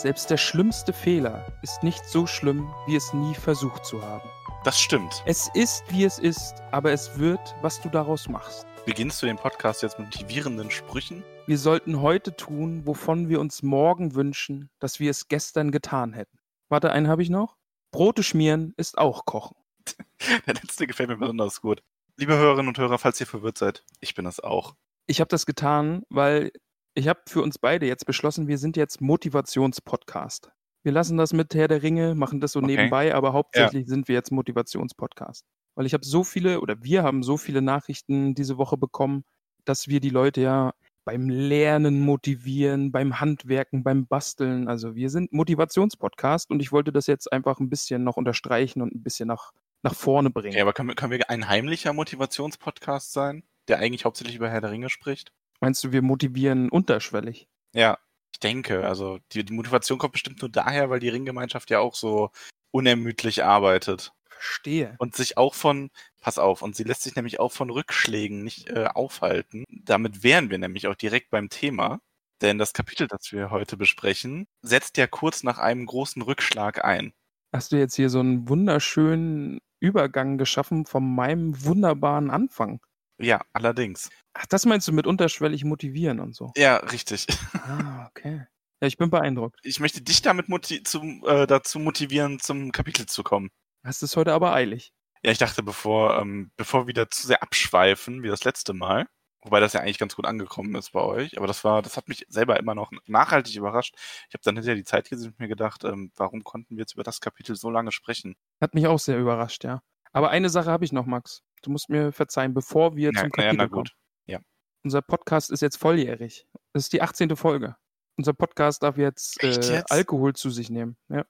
selbst der schlimmste Fehler ist nicht so schlimm, wie es nie versucht zu haben. Das stimmt. Es ist, wie es ist, aber es wird, was du daraus machst. Beginnst du den Podcast jetzt mit motivierenden Sprüchen? Wir sollten heute tun, wovon wir uns morgen wünschen, dass wir es gestern getan hätten. Warte, einen habe ich noch. Brote schmieren ist auch kochen. Der letzte gefällt mir besonders gut. Liebe Hörerinnen und Hörer, falls ihr verwirrt seid, ich bin das auch. Ich habe das getan, weil ich habe für uns beide jetzt beschlossen, wir sind jetzt Motivationspodcast. Wir lassen das mit Herr der Ringe, machen das so Okay. nebenbei, aber hauptsächlich sind wir jetzt Motivationspodcast. Weil ich habe so viele oder wir haben so viele Nachrichten diese Woche bekommen, dass wir die Leute ja beim Lernen motivieren, beim Handwerken, beim Basteln. Also wir sind Motivationspodcast und ich wollte das jetzt einfach ein bisschen noch unterstreichen und ein bisschen nach, nach vorne bringen. Ja, aber können wir, können wir ein heimlicher Motivationspodcast sein, der eigentlich hauptsächlich über Herr der Ringe spricht? Meinst du, wir motivieren unterschwellig? Ja, ich denke. Also die, die Motivation kommt bestimmt nur daher, weil die Ringgemeinschaft ja auch so unermüdlich arbeitet. Verstehe. Und sich auch von, pass auf, und sie lässt sich nämlich auch von Rückschlägen nicht äh, aufhalten. Damit wären wir nämlich auch direkt beim Thema. Denn das Kapitel, das wir heute besprechen, setzt ja kurz nach einem großen Rückschlag ein. Hast du jetzt hier so einen wunderschönen Übergang geschaffen von meinem wunderbaren Anfang? Ja, allerdings. Ach, das meinst du mit unterschwellig motivieren und so? Ja, richtig. Ah, okay. Ja, ich bin beeindruckt. Ich möchte dich damit moti zum, äh, dazu motivieren, zum Kapitel zu kommen. Hast es heute aber eilig. Ja, ich dachte, bevor, ähm, bevor wir wieder zu sehr abschweifen, wie das letzte Mal, wobei das ja eigentlich ganz gut angekommen ist bei euch, aber das war, das hat mich selber immer noch nachhaltig überrascht. Ich habe dann hinterher die Zeit gesehen und mir gedacht, ähm, warum konnten wir jetzt über das Kapitel so lange sprechen? Hat mich auch sehr überrascht, ja. Aber eine Sache habe ich noch, Max. Du musst mir verzeihen, bevor wir Ja, zum na ja, Kapitel na kommen. gut. Ja. Unser Podcast ist jetzt volljährig. Das ist die 18. Folge. Unser Podcast darf jetzt, äh, jetzt? Alkohol zu sich nehmen. Ja.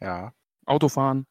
Ja, Autofahren.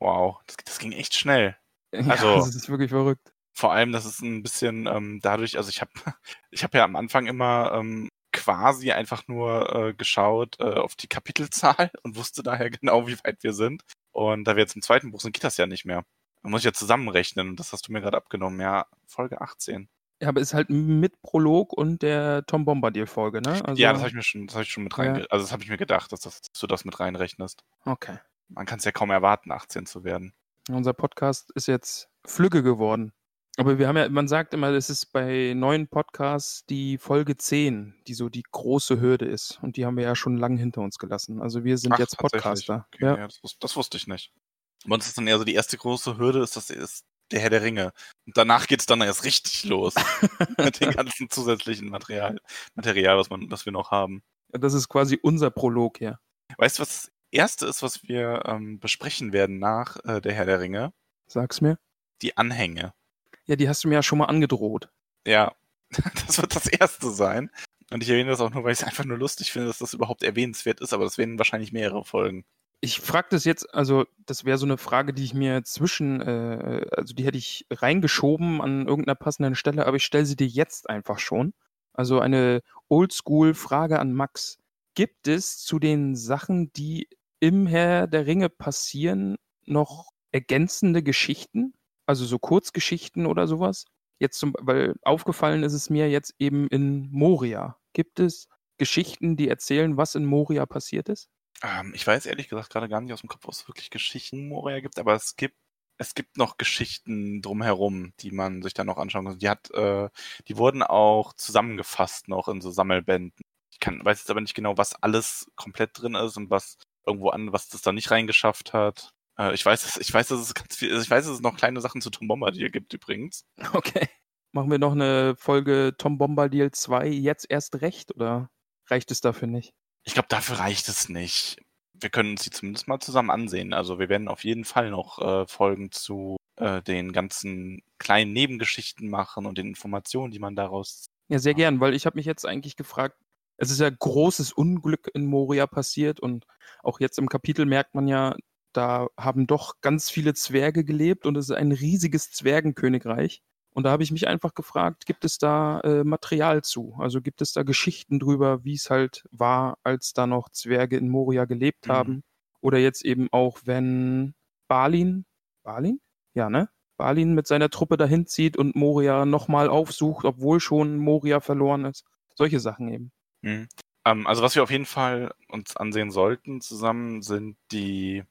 wow, das, das ging echt schnell. Ja, Also- das ist wirklich verrückt. Vor allem, das ist ein bisschen ähm, dadurch, also ich habe ich hab ja am Anfang immer ähm, quasi einfach nur äh, geschaut äh, auf die Kapitelzahl und wusste daher genau, wie weit wir sind. Und da wir jetzt im zweiten Buch sind, geht das ja nicht mehr. Da muss ja zusammenrechnen und das hast du mir gerade abgenommen. Ja, Folge 18. Ja, aber ist halt mit Prolog und der Tom Bombadil-Folge, ne? Also, ja, das habe ich mir schon, das habe ich schon mit rein, Ja. also das habe ich mir gedacht, dass, das, dass du das mit reinrechnest. Okay. Man kann es ja kaum erwarten, 18 zu werden. Unser Podcast ist jetzt Flügge geworden. Aber wir haben ja, man sagt immer, das ist bei neuen Podcasts die Folge 10, die so die große Hürde ist. Und die haben wir ja schon lange hinter uns gelassen. Also wir sind Ach, jetzt. Podcaster. Okay, ja. ja. das, das wusste ich nicht. Bei uns ist dann eher so die erste große Hürde, ist das ist der Herr der Ringe. Und danach geht's dann erst richtig los. mit dem ganzen zusätzlichen Material, Material, was man, was wir noch haben. Das ist quasi unser Prolog hier. Weißt du, was das erste ist, was wir ähm, besprechen werden nach äh, der Herr der Ringe? Sag's mir. Die Anhänge. Ja, die hast du mir ja schon mal angedroht. Ja, das wird das erste sein. Und ich erwähne das auch nur, weil ich es einfach nur lustig finde, dass das überhaupt erwähnenswert ist, aber das werden wahrscheinlich mehrere Folgen. Ich frage das jetzt, also das wäre so eine Frage, die ich mir zwischen, äh, also die hätte ich reingeschoben an irgendeiner passenden Stelle, aber ich stelle sie dir jetzt einfach schon. Also eine Oldschool-Frage an Max. Gibt es zu den Sachen, die im Herr der Ringe passieren, noch ergänzende Geschichten? Also so Kurzgeschichten oder sowas? Jetzt zum, weil aufgefallen ist es mir jetzt eben in Moria. Gibt es Geschichten, die erzählen, was in Moria passiert ist? Ähm, ich weiß ehrlich gesagt gerade gar nicht aus dem Kopf, ob es wirklich Geschichten Moria gibt, aber es gibt es gibt noch Geschichten drumherum, die man sich dann noch anschauen kann. Die hat, äh, die wurden auch zusammengefasst noch in so Sammelbänden. Ich kann, weiß jetzt aber nicht genau, was alles komplett drin ist und was irgendwo an, was das da nicht reingeschafft hat. Äh, ich weiß, ich weiß, dass es ganz viel, ich weiß, dass es noch kleine Sachen zu Tom Bombadil gibt übrigens. Okay. Machen wir noch eine Folge Tom Bombadil 2 jetzt erst recht oder reicht es dafür nicht? Ich glaube, dafür reicht es nicht. Wir können uns die zumindest mal zusammen ansehen. Also wir werden auf jeden Fall noch äh, Folgen zu äh, den ganzen kleinen Nebengeschichten machen und den Informationen, die man daraus. Ja, sehr gern, weil ich habe mich jetzt eigentlich gefragt, es ist ja großes Unglück in Moria passiert und auch jetzt im Kapitel merkt man ja, da haben doch ganz viele Zwerge gelebt und es ist ein riesiges Zwergenkönigreich. Und da habe ich mich einfach gefragt, gibt es da äh, Material zu? Also gibt es da Geschichten drüber, wie es halt war, als da noch Zwerge in Moria gelebt Mhm. haben? Oder jetzt eben auch, wenn Balin, Balin? Ja, ne? Balin mit seiner Truppe dahin zieht und Moria nochmal aufsucht, obwohl schon Moria verloren ist. Solche Sachen eben. Mhm. Ähm, also was wir auf jeden Fall uns ansehen sollten zusammen sind die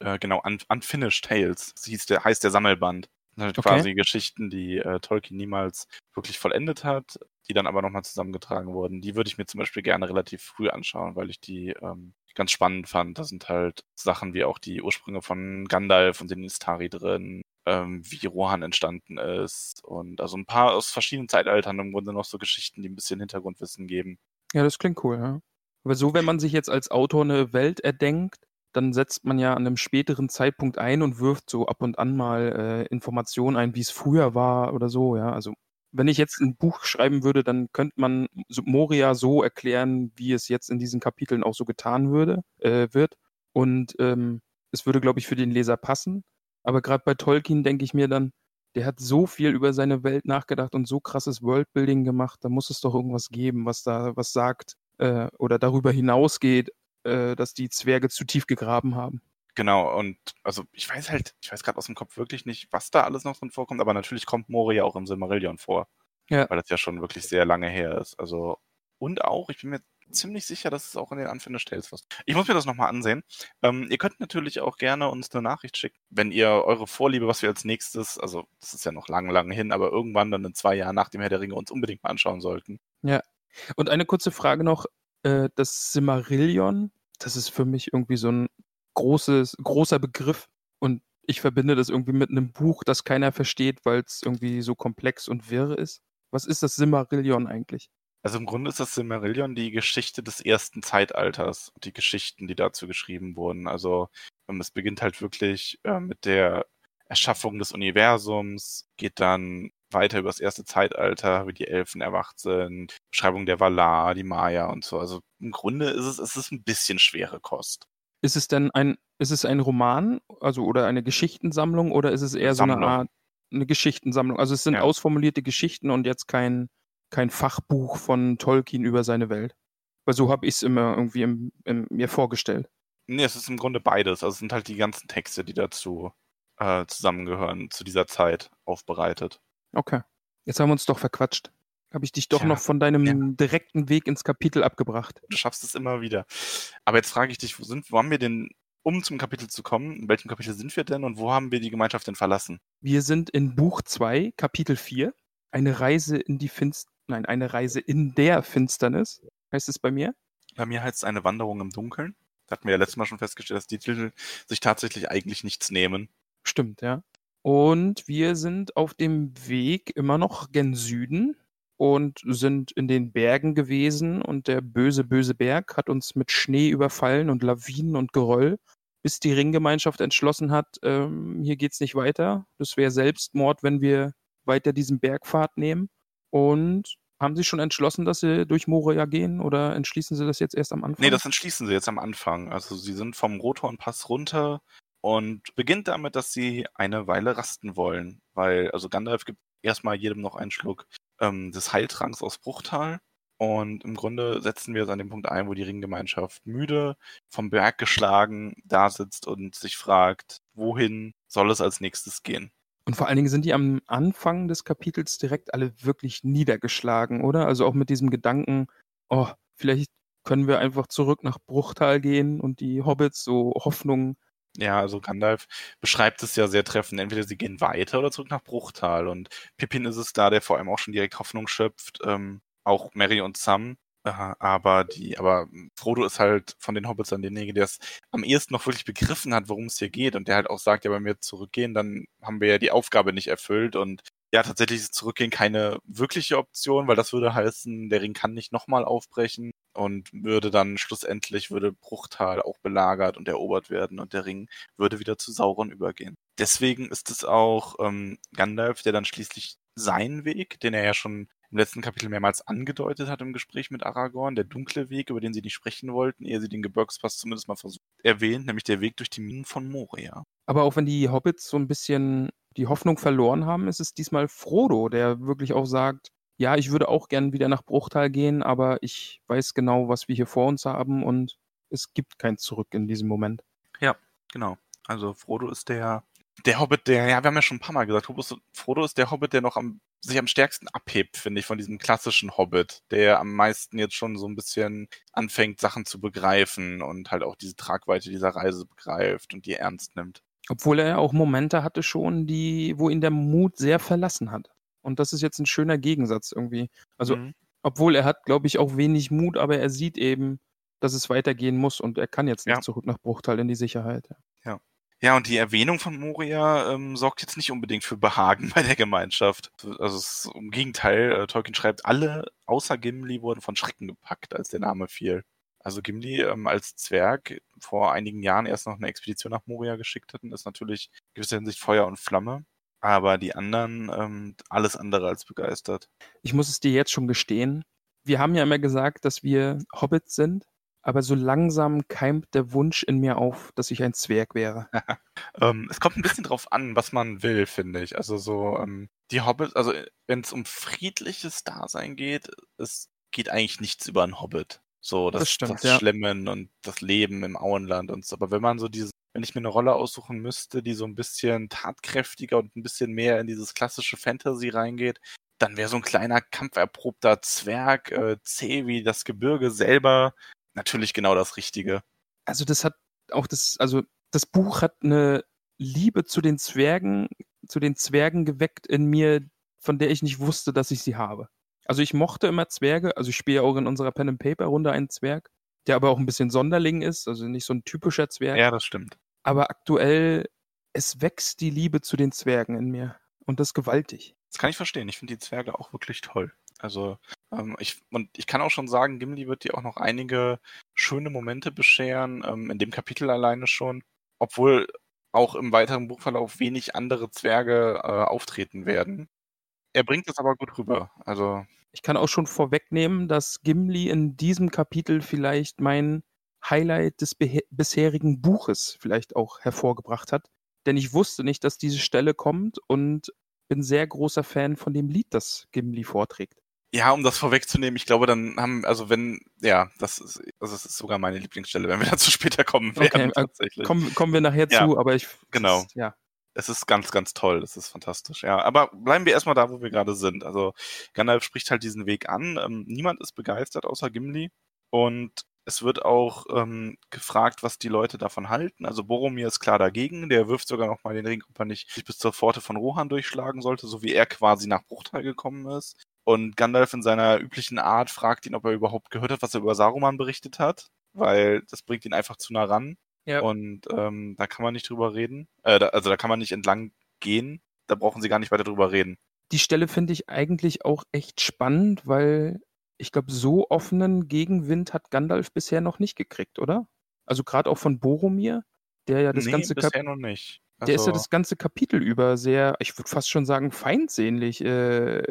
äh, genau Un Unfinished Tales. Hieß der, heißt der Sammelband. Das sind halt Okay. quasi Geschichten, die äh, Tolkien niemals wirklich vollendet hat, die dann aber nochmal zusammengetragen wurden. Die würde ich mir zum Beispiel gerne relativ früh anschauen, weil ich die ähm, ganz spannend fand. Da sind halt Sachen wie auch die Ursprünge von Gandalf und den Istari drin, ähm, wie Rohan entstanden ist und also ein paar aus verschiedenen Zeitaltern im Grunde noch so Geschichten, die ein bisschen Hintergrundwissen geben. Ja, das klingt cool, ja. Aber so, wenn man sich jetzt als Autor eine Welt erdenkt, dann setzt man ja an einem späteren Zeitpunkt ein und wirft so ab und an mal äh, Informationen ein, wie es früher war oder so, ja. Also wenn ich jetzt ein Buch schreiben würde, dann könnte man Moria so erklären, wie es jetzt in diesen Kapiteln auch so getan würde, äh, wird. Und ähm, es würde, glaube ich, für den Leser passen. Aber gerade bei Tolkien denke ich mir dann, der hat so viel über seine Welt nachgedacht und so krasses Worldbuilding gemacht, da muss es doch irgendwas geben, was da was sagt äh, oder darüber hinausgeht, äh, dass die Zwerge zu tief gegraben haben. Genau, und also ich weiß halt, ich weiß gerade aus dem Kopf wirklich nicht, was da alles noch drin vorkommt, aber natürlich kommt Moria auch im Silmarillion vor. Ja. Weil das ja schon wirklich sehr lange her ist. Also, und auch, ich bin mir ziemlich sicher, dass es auch in den Unfinished Tales was. Ich muss mir das nochmal ansehen. Ähm, ihr könnt natürlich auch gerne uns eine Nachricht schicken, wenn ihr eure Vorliebe, was wir als nächstes, also das ist ja noch lang, lang hin, aber irgendwann dann in zwei Jahren nach dem Herr der Ringe uns unbedingt mal anschauen sollten. Und eine kurze Frage noch, äh, das Silmarillion, das ist für mich irgendwie so ein großes, großer Begriff und ich verbinde das irgendwie mit einem Buch, das keiner versteht, weil es irgendwie so komplex und wirr ist. Was ist das Silmarillion eigentlich? Also im Grunde ist das Silmarillion die Geschichte des ersten Zeitalters, die Geschichten, die dazu geschrieben wurden. Also ähm, es beginnt halt wirklich äh, mit der Erschaffung des Universums, geht dann weiter über das erste Zeitalter, wie die Elfen erwacht sind, Beschreibung der Valar, die Maya und so. Also im Grunde ist es, es ist ein bisschen schwere Kost. Ist es denn ein, ist es ein Roman, also oder eine Geschichtensammlung oder ist es eher so eine Sammlung. Art eine Geschichtensammlung? Also es sind Ja. ausformulierte Geschichten und jetzt kein, kein Fachbuch von Tolkien über seine Welt. Weil so habe ich es immer irgendwie im, im, mir vorgestellt. Nee, es ist im Grunde beides. Also es sind halt die ganzen Texte, die dazu äh, zusammengehören, zu dieser Zeit aufbereitet. Okay. Jetzt haben wir uns doch verquatscht. Habe ich dich doch Tja, noch von deinem ja. direkten Weg ins Kapitel abgebracht. Du schaffst es immer wieder. Aber jetzt frage ich dich, wo sind, wo haben wir denn, um zum Kapitel zu kommen, in welchem Kapitel sind wir denn und wo haben wir die Gemeinschaft denn verlassen? Wir sind in Buch 2, Kapitel 4. Eine Reise in die Finst Nein, eine Reise in der Finsternis. Heißt es bei mir? Bei mir heißt es eine Wanderung im Dunkeln. Da hatten wir ja letztes Mal schon festgestellt, dass die Titel sich tatsächlich eigentlich nichts nehmen. Stimmt, ja. Und wir sind auf dem Weg immer noch gen Süden und sind in den Bergen gewesen und der böse, böse Berg hat uns mit Schnee überfallen und Lawinen und Geröll, bis die Ringgemeinschaft entschlossen hat, ähm, hier geht's nicht weiter. Das wäre Selbstmord, wenn wir weiter diesen Bergpfad nehmen. Und haben Sie schon entschlossen, dass Sie durch Moria gehen oder entschließen Sie das jetzt erst am Anfang? Nee, das entschließen sie jetzt am Anfang. Also sie sind vom Rothornpass runter und beginnt damit, dass sie eine Weile rasten wollen. Weil, also Gandalf gibt erstmal jedem noch einen Schluck ähm, des Heiltranks aus Bruchtal. Und im Grunde setzen wir es an dem Punkt ein, wo die Ringgemeinschaft müde, vom Berg geschlagen, da sitzt und sich fragt, wohin soll es als nächstes gehen? Und vor allen Dingen sind die am Anfang des Kapitels direkt alle wirklich niedergeschlagen, oder? Also auch mit diesem Gedanken, oh, vielleicht können wir einfach zurück nach Bruchtal gehen und die Hobbits so Hoffnung. Ja, also Gandalf beschreibt es ja sehr treffend. Entweder sie gehen weiter oder zurück nach Bruchtal. Und Pippin ist es da, der vor allem auch schon direkt Hoffnung schöpft. Ähm, auch Mary und Sam Aha, aber die, aber Frodo ist halt von den Hobbits dann derjenige, der es am ehesten noch wirklich begriffen hat, worum es hier geht und der halt auch sagt, ja, wenn wir zurückgehen, dann haben wir ja die Aufgabe nicht erfüllt und ja, tatsächlich ist Zurückgehen keine wirkliche Option, weil das würde heißen, der Ring kann nicht nochmal aufbrechen und würde dann schlussendlich, würde Bruchtal auch belagert und erobert werden und der Ring würde wieder zu Sauron übergehen. Deswegen ist es auch ähm, Gandalf, der dann schließlich seinen Weg, den er ja schon im letzten Kapitel mehrmals angedeutet hat im Gespräch mit Aragorn, der dunkle Weg, über den sie nicht sprechen wollten, ehe sie den Gebirgspass zumindest mal versucht, erwähnt, nämlich der Weg durch die Minen von Moria. Aber auch wenn die Hobbits so ein bisschen die Hoffnung verloren haben, ist es diesmal Frodo, der wirklich auch sagt, ja, ich würde auch gern wieder nach Bruchtal gehen, aber ich weiß genau, was wir hier vor uns haben und es gibt kein Zurück in diesem Moment. Ja, genau. Also Frodo ist der der Hobbit, der, ja, wir haben ja schon ein paar Mal gesagt, Frodo ist der Hobbit, der noch am, sich am stärksten abhebt, finde ich, von diesem klassischen Hobbit, der am meisten jetzt schon so ein bisschen anfängt, Sachen zu begreifen und halt auch diese Tragweite dieser Reise begreift und die ernst nimmt. Obwohl er ja auch Momente hatte schon, die, wo ihn der Mut sehr verlassen hat. Und das ist jetzt ein schöner Gegensatz irgendwie. Also, mhm. obwohl er hat, glaube ich, auch wenig Mut, aber er sieht eben, dass es weitergehen muss und er kann jetzt nicht ja. zurück nach Bruchtal in die Sicherheit. Ja. Ja, und die Erwähnung von Moria ähm, sorgt jetzt nicht unbedingt für Behagen bei der Gemeinschaft. Also es, im Gegenteil, äh, Tolkien schreibt, alle außer Gimli wurden von Schrecken gepackt, als der Name fiel. Also Gimli ähm, als Zwerg vor einigen Jahren erst noch eine Expedition nach Moria geschickt hatten, ist natürlich in gewisser Hinsicht Feuer und Flamme. Aber die anderen ähm, alles andere als begeistert. Ich muss es dir jetzt schon gestehen. Wir haben ja immer gesagt, dass wir Hobbits sind aber so langsam keimt der Wunsch in mir auf, dass ich ein Zwerg wäre. ähm, es kommt ein bisschen drauf an, was man will, finde ich. Also so ähm, die Hobbits, also wenn es um friedliches Dasein geht, es geht eigentlich nichts über einen Hobbit. So das, das, stimmt, das ja. Schlemmen und das Leben im Auenland und so. Aber wenn man so diese, wenn ich mir eine Rolle aussuchen müsste, die so ein bisschen tatkräftiger und ein bisschen mehr in dieses klassische Fantasy reingeht, dann wäre so ein kleiner kampferprobter Zwerg, äh, zäh wie das Gebirge selber, natürlich genau das Richtige. Also das hat auch das, also das Buch hat eine Liebe zu den Zwergen, zu den Zwergen geweckt in mir, von der ich nicht wusste, dass ich sie habe. Also ich mochte immer Zwerge, also ich spiele auch in unserer Pen and Paper Runde einen Zwerg, der aber auch ein bisschen Sonderling ist, also nicht so ein typischer Zwerg. Ja, das stimmt. Aber aktuell es wächst die Liebe zu den Zwergen in mir und das gewaltig. Das kann ich verstehen. Ich finde die Zwerge auch wirklich toll. Also ähm, ich, und ich kann auch schon sagen, Gimli wird dir auch noch einige schöne Momente bescheren, ähm, in dem Kapitel alleine schon, obwohl auch im weiteren Buchverlauf wenig andere Zwerge äh, auftreten werden. Er bringt es aber gut rüber. Also ich kann auch schon vorwegnehmen, dass Gimli in diesem Kapitel vielleicht mein Highlight des bisherigen Buches vielleicht auch hervorgebracht hat. Denn ich wusste nicht, dass diese Stelle kommt und bin sehr großer Fan von dem Lied, das Gimli vorträgt. Ja, um das vorwegzunehmen, ich glaube, dann haben, also wenn, ja, das ist, also das ist sogar meine Lieblingsstelle, wenn wir dazu später kommen werden, okay, äh, tatsächlich. Kommen, kommen wir nachher ja, zu, aber ich. Genau. Ist, ja. Es ist ganz, ganz toll. Das ist fantastisch. Ja, aber bleiben wir erstmal da, wo wir gerade sind. Also Gandalf spricht halt diesen Weg an. Ähm, niemand ist begeistert außer Gimli. Und es wird auch ähm, gefragt, was die Leute davon halten. Also Boromir ist klar dagegen. Der wirft sogar noch mal den Ring, ob er nicht sich bis zur Pforte von Rohan durchschlagen sollte, so wie er quasi nach Bruchteil gekommen ist. Und Gandalf in seiner üblichen Art fragt ihn, ob er überhaupt gehört hat, was er über Saruman berichtet hat, weil das bringt ihn einfach zu nah ran. Ja. Und ähm, da kann man nicht drüber reden. Äh, da, also da kann man nicht entlang gehen. Da brauchen sie gar nicht weiter drüber reden. Die Stelle finde ich eigentlich auch echt spannend, weil ich glaube, so offenen Gegenwind hat Gandalf bisher noch nicht gekriegt, oder? Also gerade auch von Boromir, der ja das nee, ganze bisher noch nicht. Also... Der ist ja also das ganze Kapitel über sehr, ich würde fast schon sagen, feindsehnlich äh,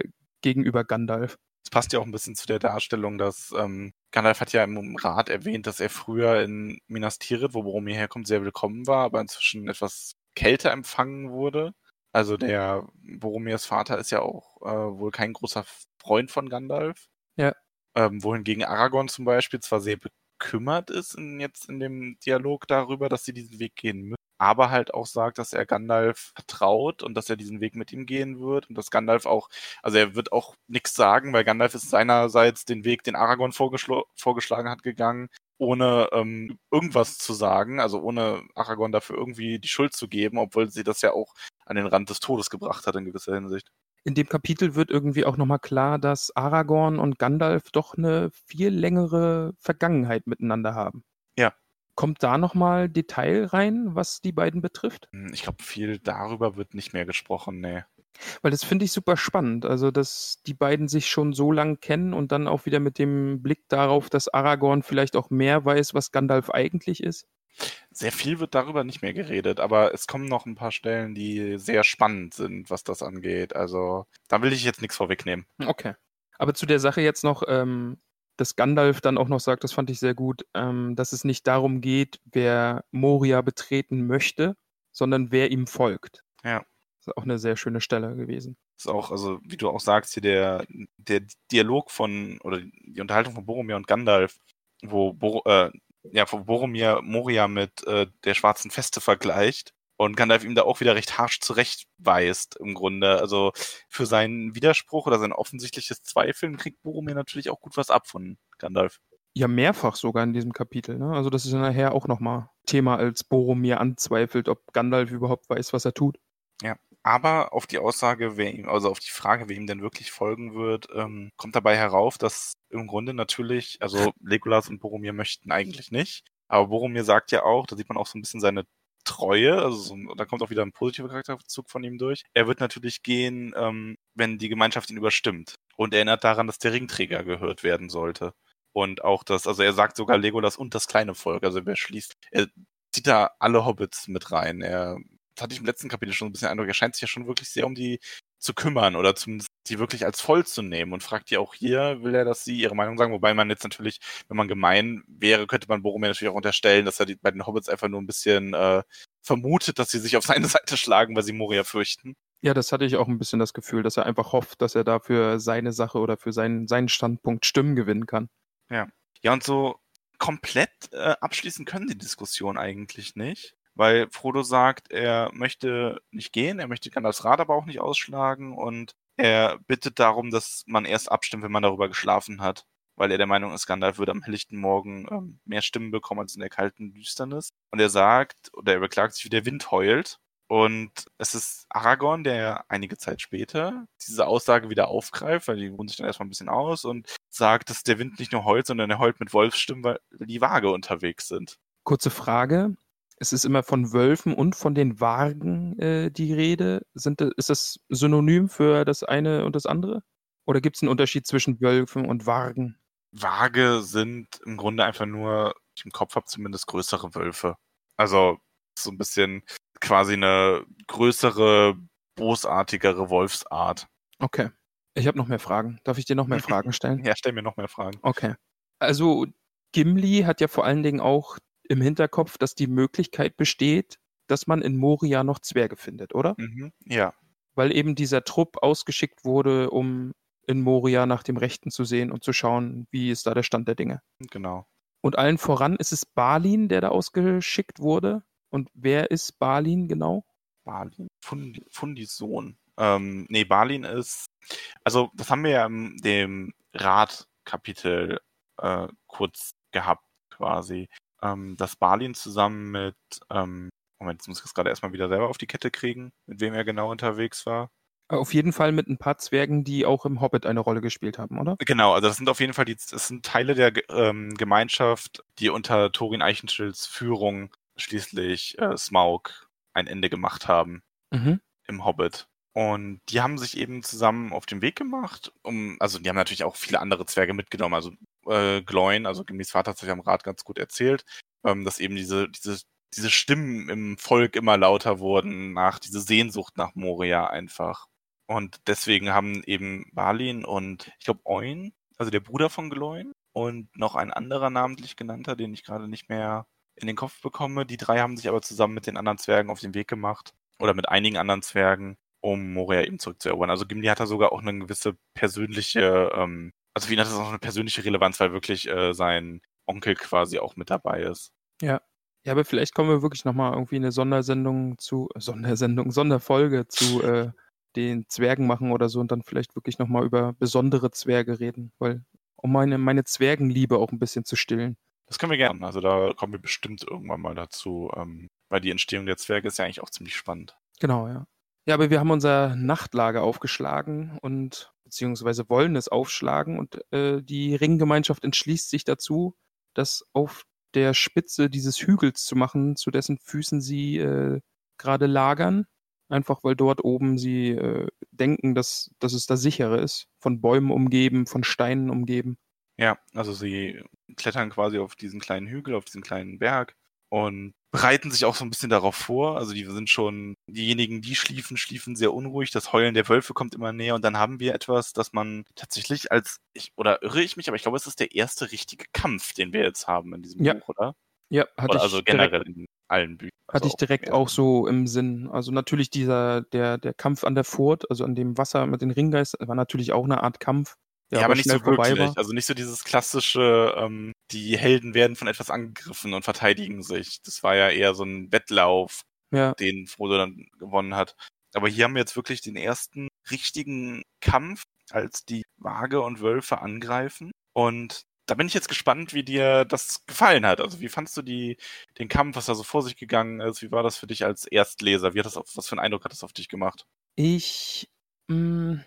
gegenüber Gandalf. Das passt ja auch ein bisschen zu der Darstellung, dass ähm, Gandalf hat ja im Rat erwähnt, dass er früher in Minas Tirith, wo Boromir herkommt, sehr willkommen war, aber inzwischen etwas kälter empfangen wurde. Also der Boromirs Vater ist ja auch äh, wohl kein großer Freund von Gandalf. Ja. Ähm, wohingegen Aragorn zum Beispiel zwar sehr bekümmert ist in, jetzt in dem Dialog darüber, dass sie diesen Weg gehen müssen, aber halt auch sagt, dass er Gandalf vertraut und dass er diesen Weg mit ihm gehen wird und dass Gandalf auch, also er wird auch nichts sagen, weil Gandalf ist seinerseits den Weg, den Aragorn vorgeschlagen hat, gegangen, ohne ähm, irgendwas zu sagen, also ohne Aragorn dafür irgendwie die Schuld zu geben, obwohl sie das ja auch an den Rand des Todes gebracht hat in gewisser Hinsicht. In dem Kapitel wird irgendwie auch nochmal klar, dass Aragorn und Gandalf doch eine viel längere Vergangenheit miteinander haben. Ja. Kommt da nochmal Detail rein, was die beiden betrifft? Hm, ich glaube, viel darüber wird nicht mehr gesprochen, nee. Weil das finde ich super spannend. Also, dass die beiden sich schon so lang kennen und dann auch wieder mit dem Blick darauf, dass Aragorn vielleicht auch mehr weiß, was Gandalf eigentlich ist. Sehr viel wird darüber nicht mehr geredet, aber es kommen noch ein paar Stellen, die sehr spannend sind, was das angeht. Also, da will ich jetzt nichts vorwegnehmen. Okay. Aber zu der Sache jetzt noch, ähm, dass Gandalf dann auch noch sagt, das fand ich sehr gut, ähm, dass es nicht darum geht, wer Moria betreten möchte, sondern wer ihm folgt. Ja. Das ist auch eine sehr schöne Stelle gewesen. Das ist auch, also wie du auch sagst, hier der, der Dialog von, oder die Unterhaltung von Boromir und Gandalf, wo, Bor äh, ja, wo Boromir Moria mit äh, der schwarzen Feste vergleicht und Gandalf ihm da auch wieder recht harsch zurechtweist im Grunde. Also für seinen Widerspruch oder sein offensichtliches Zweifeln kriegt Boromir natürlich auch gut was ab von Gandalf. Ja, mehrfach sogar in diesem Kapitel. Ne? Also das ist ja nachher auch nochmal Thema, als Boromir anzweifelt, ob Gandalf überhaupt weiß, was er tut. Ja. Aber auf die Aussage, wer ihm, also auf die Frage, wer ihm denn wirklich folgen wird, ähm, kommt dabei herauf, dass im Grunde natürlich, also Legolas und Boromir möchten eigentlich nicht. Aber Boromir sagt ja auch, da sieht man auch so ein bisschen seine Treue, also so, da kommt auch wieder ein positiver Charakterzug von ihm durch. Er wird natürlich gehen, ähm, wenn die Gemeinschaft ihn überstimmt. Und erinnert daran, dass der Ringträger gehört werden sollte. Und auch das, also er sagt sogar Legolas und das kleine Volk, also er schließt, er zieht da alle Hobbits mit rein. Er das hatte ich im letzten Kapitel schon ein bisschen Eindruck, er scheint sich ja schon wirklich sehr um die zu kümmern oder zumindest die wirklich als voll zu nehmen und fragt ja auch hier, will er, dass sie ihre Meinung sagen, wobei man jetzt natürlich, wenn man gemein wäre, könnte man Boromir natürlich auch unterstellen, dass er die, bei den Hobbits einfach nur ein bisschen äh, vermutet, dass sie sich auf seine Seite schlagen, weil sie Moria fürchten. Ja, das hatte ich auch ein bisschen das Gefühl, dass er einfach hofft, dass er dafür seine Sache oder für seinen, seinen Standpunkt Stimmen gewinnen kann. Ja. Ja, und so komplett äh, abschließen können die Diskussion eigentlich nicht weil Frodo sagt, er möchte nicht gehen, er möchte Gandalfs Rat aber auch nicht ausschlagen und er bittet darum, dass man erst abstimmt, wenn man darüber geschlafen hat, weil er der Meinung ist, Gandalf würde am helllichten Morgen ähm, mehr Stimmen bekommen als in der kalten Düsternis. Und er sagt, oder er beklagt sich, wie der Wind heult. Und es ist Aragorn, der einige Zeit später diese Aussage wieder aufgreift, weil die ruhen sich dann erstmal ein bisschen aus und sagt, dass der Wind nicht nur heult, sondern er heult mit Wolfsstimmen, weil die Waage unterwegs sind. Kurze Frage es ist immer von Wölfen und von den Wagen äh, die Rede. Sind, ist das synonym für das eine und das andere? Oder gibt es einen Unterschied zwischen Wölfen und Wagen? Waage sind im Grunde einfach nur, ich im Kopf habe zumindest größere Wölfe. Also so ein bisschen quasi eine größere, bosartigere Wolfsart. Okay. Ich habe noch mehr Fragen. Darf ich dir noch mehr Fragen stellen? ja, stell mir noch mehr Fragen. Okay. Also Gimli hat ja vor allen Dingen auch im Hinterkopf, dass die Möglichkeit besteht, dass man in Moria noch Zwerge findet, oder? Mhm, ja. Weil eben dieser Trupp ausgeschickt wurde, um in Moria nach dem Rechten zu sehen und zu schauen, wie ist da der Stand der Dinge. Genau. Und allen voran ist es Balin, der da ausgeschickt wurde. Und wer ist Balin genau? Balin, Fundi, Fundis Sohn. Ähm, nee, Balin ist, also das haben wir ja in dem Rat-Kapitel äh, kurz gehabt, quasi ähm, dass Balin zusammen mit, ähm, Moment, jetzt muss ich es gerade erstmal wieder selber auf die Kette kriegen, mit wem er genau unterwegs war. Auf jeden Fall mit ein paar Zwergen, die auch im Hobbit eine Rolle gespielt haben, oder? Genau, also das sind auf jeden Fall die, das sind Teile der ähm, Gemeinschaft, die unter Thorin Eichenschilds Führung schließlich äh, Smaug ein Ende gemacht haben mhm. im Hobbit. Und die haben sich eben zusammen auf den Weg gemacht, um, also die haben natürlich auch viele andere Zwerge mitgenommen. Also äh, Gloin, also Gimmys Vater hat sich am Rat ganz gut erzählt, ähm, dass eben diese, diese, diese Stimmen im Volk immer lauter wurden nach diese Sehnsucht nach Moria einfach. Und deswegen haben eben Balin und ich glaube Oin, also der Bruder von Gloin, und noch ein anderer namentlich genannter, den ich gerade nicht mehr in den Kopf bekomme. Die drei haben sich aber zusammen mit den anderen Zwergen auf den Weg gemacht. Oder mit einigen anderen Zwergen, um Moria eben zurückzuerobern. Also Gimli hat da sogar auch eine gewisse persönliche ähm, also für ihn hat das auch eine persönliche Relevanz, weil wirklich äh, sein Onkel quasi auch mit dabei ist. Ja. Ja, aber vielleicht kommen wir wirklich nochmal irgendwie eine Sondersendung zu, äh, Sondersendung, Sonderfolge zu äh, den Zwergen machen oder so und dann vielleicht wirklich nochmal über besondere Zwerge reden, weil um meine, meine Zwergenliebe auch ein bisschen zu stillen. Das können wir gerne. Also da kommen wir bestimmt irgendwann mal dazu, ähm, weil die Entstehung der Zwerge ist ja eigentlich auch ziemlich spannend. Genau, ja. Ja, aber wir haben unser Nachtlager aufgeschlagen und beziehungsweise wollen es aufschlagen und äh, die Ringgemeinschaft entschließt sich dazu, das auf der Spitze dieses Hügels zu machen, zu dessen Füßen sie äh, gerade lagern. Einfach weil dort oben sie äh, denken, dass, dass es da sicherer ist. Von Bäumen umgeben, von Steinen umgeben. Ja, also sie klettern quasi auf diesen kleinen Hügel, auf diesen kleinen Berg und bereiten sich auch so ein bisschen darauf vor. Also die sind schon, diejenigen, die schliefen, schliefen sehr unruhig. Das Heulen der Wölfe kommt immer näher und dann haben wir etwas, das man tatsächlich als, ich, oder irre ich mich, aber ich glaube, es ist der erste richtige Kampf, den wir jetzt haben in diesem Ja. Buch, oder? Ja, hatte oder ich also direkt, generell in allen Büchern. hatte Also ich direkt auch so im Sinn. Also natürlich dieser, der, der Kampf an der Furt, also an dem Wasser mit den Ringgeistern, war natürlich auch eine Art Kampf. Ja, aber nicht schnell so wirklich. war. Also nicht so dieses klassische, ähm, die Helden werden von etwas angegriffen und verteidigen sich. Das war ja eher so ein Wettlauf, Ja, den Frodo dann gewonnen hat. Aber hier haben wir jetzt wirklich den ersten richtigen Kampf, als die Waage und Wölfe angreifen. Und da bin ich jetzt gespannt, wie dir das gefallen hat. Also wie fandst du die, den Kampf, was da so vor sich gegangen ist? Wie war das für dich als Erstleser? Wie hat das auf, was für einen Eindruck hat das auf dich gemacht? Ich, mh,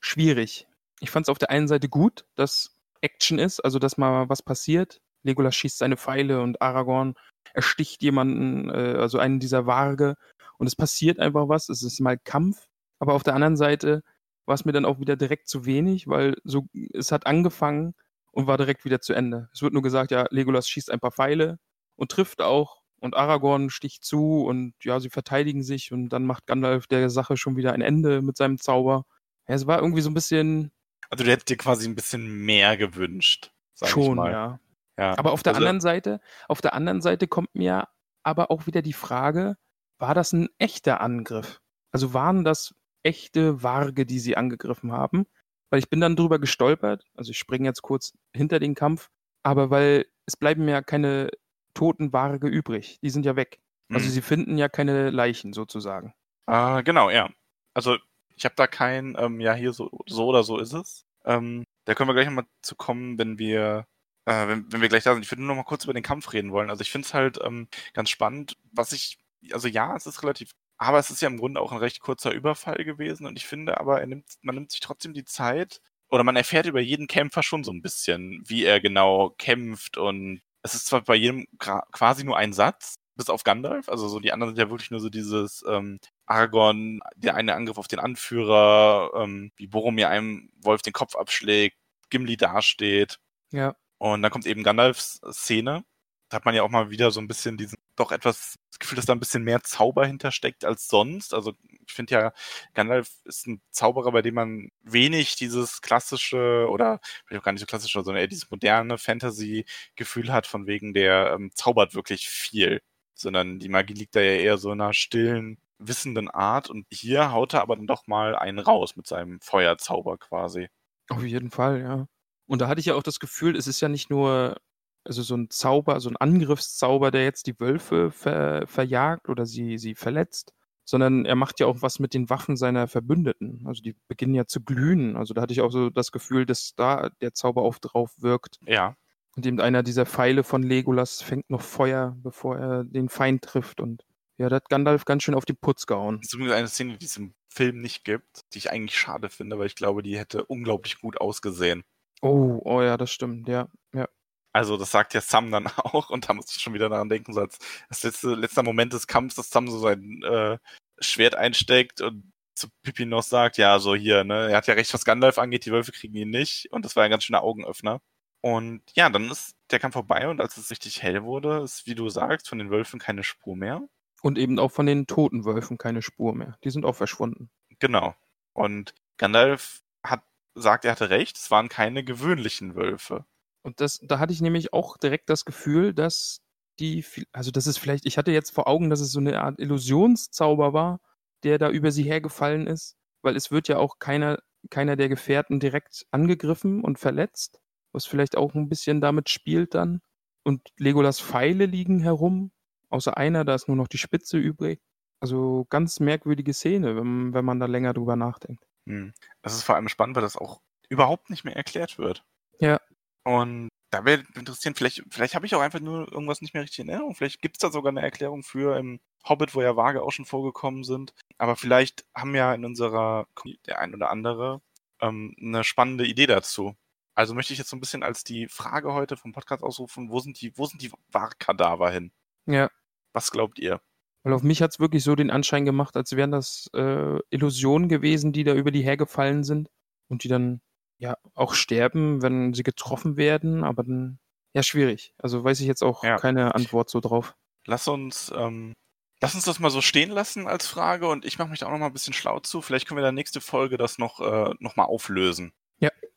schwierig. Ich fand es auf der einen Seite gut, dass Action ist, also dass mal was passiert. Legolas schießt seine Pfeile und Aragorn ersticht jemanden, äh, also einen dieser Warge und es passiert einfach was. Es ist mal Kampf, aber auf der anderen Seite war es mir dann auch wieder direkt zu wenig, weil so es hat angefangen und war direkt wieder zu Ende. Es wird nur gesagt, ja, Legolas schießt ein paar Pfeile und trifft auch und Aragorn sticht zu und ja, sie verteidigen sich und dann macht Gandalf der Sache schon wieder ein Ende mit seinem Zauber. Ja, es war irgendwie so ein bisschen Also du hättest dir quasi ein bisschen mehr gewünscht, sag ich schon, mal. ja. Ja. Aber auf der Also- anderen Seite, auf der anderen Seite kommt mir aber auch wieder die Frage, war das ein echter Angriff? Also waren das echte Warge, die sie angegriffen haben? Weil ich bin dann drüber gestolpert, also ich springe jetzt kurz hinter den Kampf, aber weil es bleiben ja keine toten Warge übrig, die sind ja weg. Also Mhm. sie finden ja keine Leichen sozusagen. Ah, genau, ja. Also ich habe da kein, ähm, ja, hier so, so oder so ist es. Ähm, da können wir gleich nochmal zu kommen, wenn wir, äh, wenn, wenn wir gleich da sind. Ich würde nur noch mal kurz über den Kampf reden wollen. Also ich finde es halt ähm, ganz spannend, was ich, also ja, es ist relativ, aber es ist ja im Grunde auch ein recht kurzer Überfall gewesen und ich finde aber, er nimmt, man nimmt sich trotzdem die Zeit oder man erfährt über jeden Kämpfer schon so ein bisschen, wie er genau kämpft und es ist zwar bei jedem quasi nur ein Satz, bis auf Gandalf, also so die anderen sind ja wirklich nur so dieses ähm, Aragorn, der eine Angriff auf den Anführer, ähm, wie Boromir einem Wolf den Kopf abschlägt, Gimli dasteht Ja. und dann kommt eben Gandalfs Szene. Da hat man ja auch mal wieder so ein bisschen diesen, doch etwas, das Gefühl, dass da ein bisschen mehr Zauber hintersteckt als sonst. Also ich finde ja, Gandalf ist ein Zauberer, bei dem man wenig dieses klassische oder vielleicht auch gar nicht so klassische, sondern eher dieses moderne Fantasy-Gefühl hat, von wegen der ähm, zaubert wirklich viel. Sondern die Magie liegt da ja eher so in einer stillen, wissenden Art. Und hier haut er aber dann doch mal einen raus mit seinem Feuerzauber quasi. Auf jeden Fall, ja. Und da hatte ich ja auch das Gefühl, es ist ja nicht nur also so ein Zauber, so ein Angriffszauber, der jetzt die Wölfe ver verjagt oder sie, sie verletzt, sondern er macht ja auch was mit den Waffen seiner Verbündeten. Also die beginnen ja zu glühen. Also da hatte ich auch so das Gefühl, dass da der Zauber auch drauf wirkt. Ja, Und eben einer dieser Pfeile von Legolas fängt noch Feuer, bevor er den Feind trifft. Und ja, da hat Gandalf ganz schön auf die Putz gehauen. Das ist übrigens eine Szene, die es im Film nicht gibt, die ich eigentlich schade finde, weil ich glaube, die hätte unglaublich gut ausgesehen. Oh, oh ja, das stimmt, ja. ja. Also das sagt ja Sam dann auch und da muss ich schon wieder daran denken, so als das letzte, letzter Moment des Kampfs, dass Sam so sein äh, Schwert einsteckt und zu Pippi noch sagt, ja, so hier, ne, er hat ja recht, was Gandalf angeht, die Wölfe kriegen ihn nicht und das war ein ganz schöner Augenöffner. Und ja, dann ist der Kampf vorbei und als es richtig hell wurde, ist, wie du sagst, von den Wölfen keine Spur mehr. Und eben auch von den toten Wölfen keine Spur mehr. Die sind auch verschwunden. Genau. Und Gandalf hat sagt, er hatte recht, es waren keine gewöhnlichen Wölfe. Und das, da hatte ich nämlich auch direkt das Gefühl, dass die, also das ist vielleicht, ich hatte jetzt vor Augen, dass es so eine Art Illusionszauber war, der da über sie hergefallen ist, weil es wird ja auch keiner, keiner der Gefährten direkt angegriffen und verletzt, was vielleicht auch ein bisschen damit spielt dann. Und Legolas Pfeile liegen herum, außer einer, da ist nur noch die Spitze übrig. Also ganz merkwürdige Szene, wenn, wenn man da länger drüber nachdenkt. Hm. Das ist vor allem spannend, weil das auch überhaupt nicht mehr erklärt wird. Ja. Und da wäre interessieren, vielleicht, vielleicht habe ich auch einfach nur irgendwas nicht mehr richtig in Erinnerung. Vielleicht gibt es da sogar eine Erklärung für im Hobbit, wo ja Waage auch schon vorgekommen sind. Aber vielleicht haben ja in unserer der ein oder andere ähm, eine spannende Idee dazu. Also möchte ich jetzt so ein bisschen als die Frage heute vom Podcast ausrufen, wo sind die, wo sind die Wahrkadaver hin? Ja. Was glaubt ihr? Weil auf mich hat es wirklich so den Anschein gemacht, als wären das äh, Illusionen gewesen, die da über die hergefallen sind und die dann ja auch sterben, wenn sie getroffen werden, aber dann ja schwierig. Also weiß ich jetzt auch Ja. keine Antwort so drauf. Lass uns, ähm, lass uns das mal so stehen lassen als Frage und ich mache mich da auch noch mal ein bisschen schlau zu. Vielleicht können wir in der nächsten Folge das noch, äh, noch mal auflösen.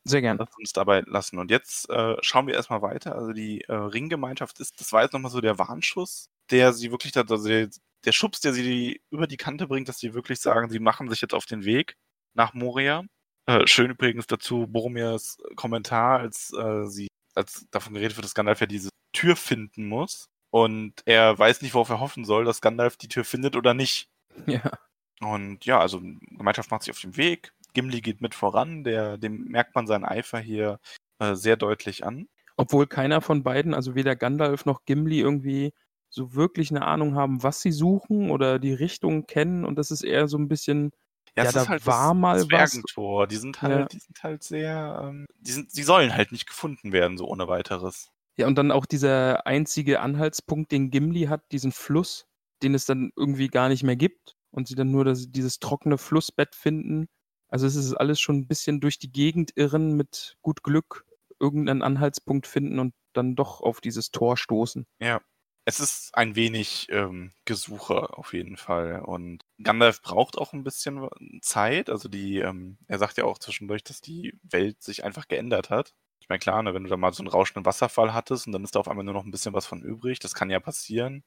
Sehr gern. Lass uns dabei lassen. Und jetzt äh, schauen wir erstmal weiter. Also die äh, Ringgemeinschaft ist, das war jetzt nochmal so der Warnschuss, der sie wirklich, also der, der Schubs, der sie über die Kante bringt, dass sie wirklich sagen, sie machen sich jetzt auf den Weg nach Moria. Äh, schön übrigens dazu Boromirs Kommentar, als äh, sie, als davon geredet wird, dass Gandalf ja diese Tür finden muss. Und er weiß nicht, worauf er hoffen soll, dass Gandalf die Tür findet oder nicht. Ja. Und ja, also Gemeinschaft macht sich auf den Weg. Gimli geht mit voran, der, dem merkt man seinen Eifer hier äh, sehr deutlich an. Obwohl keiner von beiden, also weder Gandalf noch Gimli irgendwie so wirklich eine Ahnung haben, was sie suchen oder die Richtung kennen und das ist eher so ein bisschen Ja, es da halt war das mal was. Zwergentor. Die sind halt, Ja. die sind halt sehr, ähm, die sind, die sollen halt nicht gefunden werden, so ohne weiteres. Ja, und dann auch dieser einzige Anhaltspunkt, den Gimli hat, diesen Fluss, den es dann irgendwie gar nicht mehr gibt und sie dann nur das, dieses trockene Flussbett finden. Also es ist alles schon ein bisschen durch die Gegend irren mit gut Glück irgendeinen Anhaltspunkt finden und dann doch auf dieses Tor stoßen. Ja. Es ist ein wenig ähm, Gesuche auf jeden Fall. Und Gandalf braucht auch ein bisschen Zeit. Also die, ähm, er sagt ja auch zwischendurch, dass die Welt sich einfach geändert hat. Ich meine, klar, ne, wenn du da mal so einen rauschenden Wasserfall hattest und dann ist da auf einmal nur noch ein bisschen was von übrig, das kann ja passieren.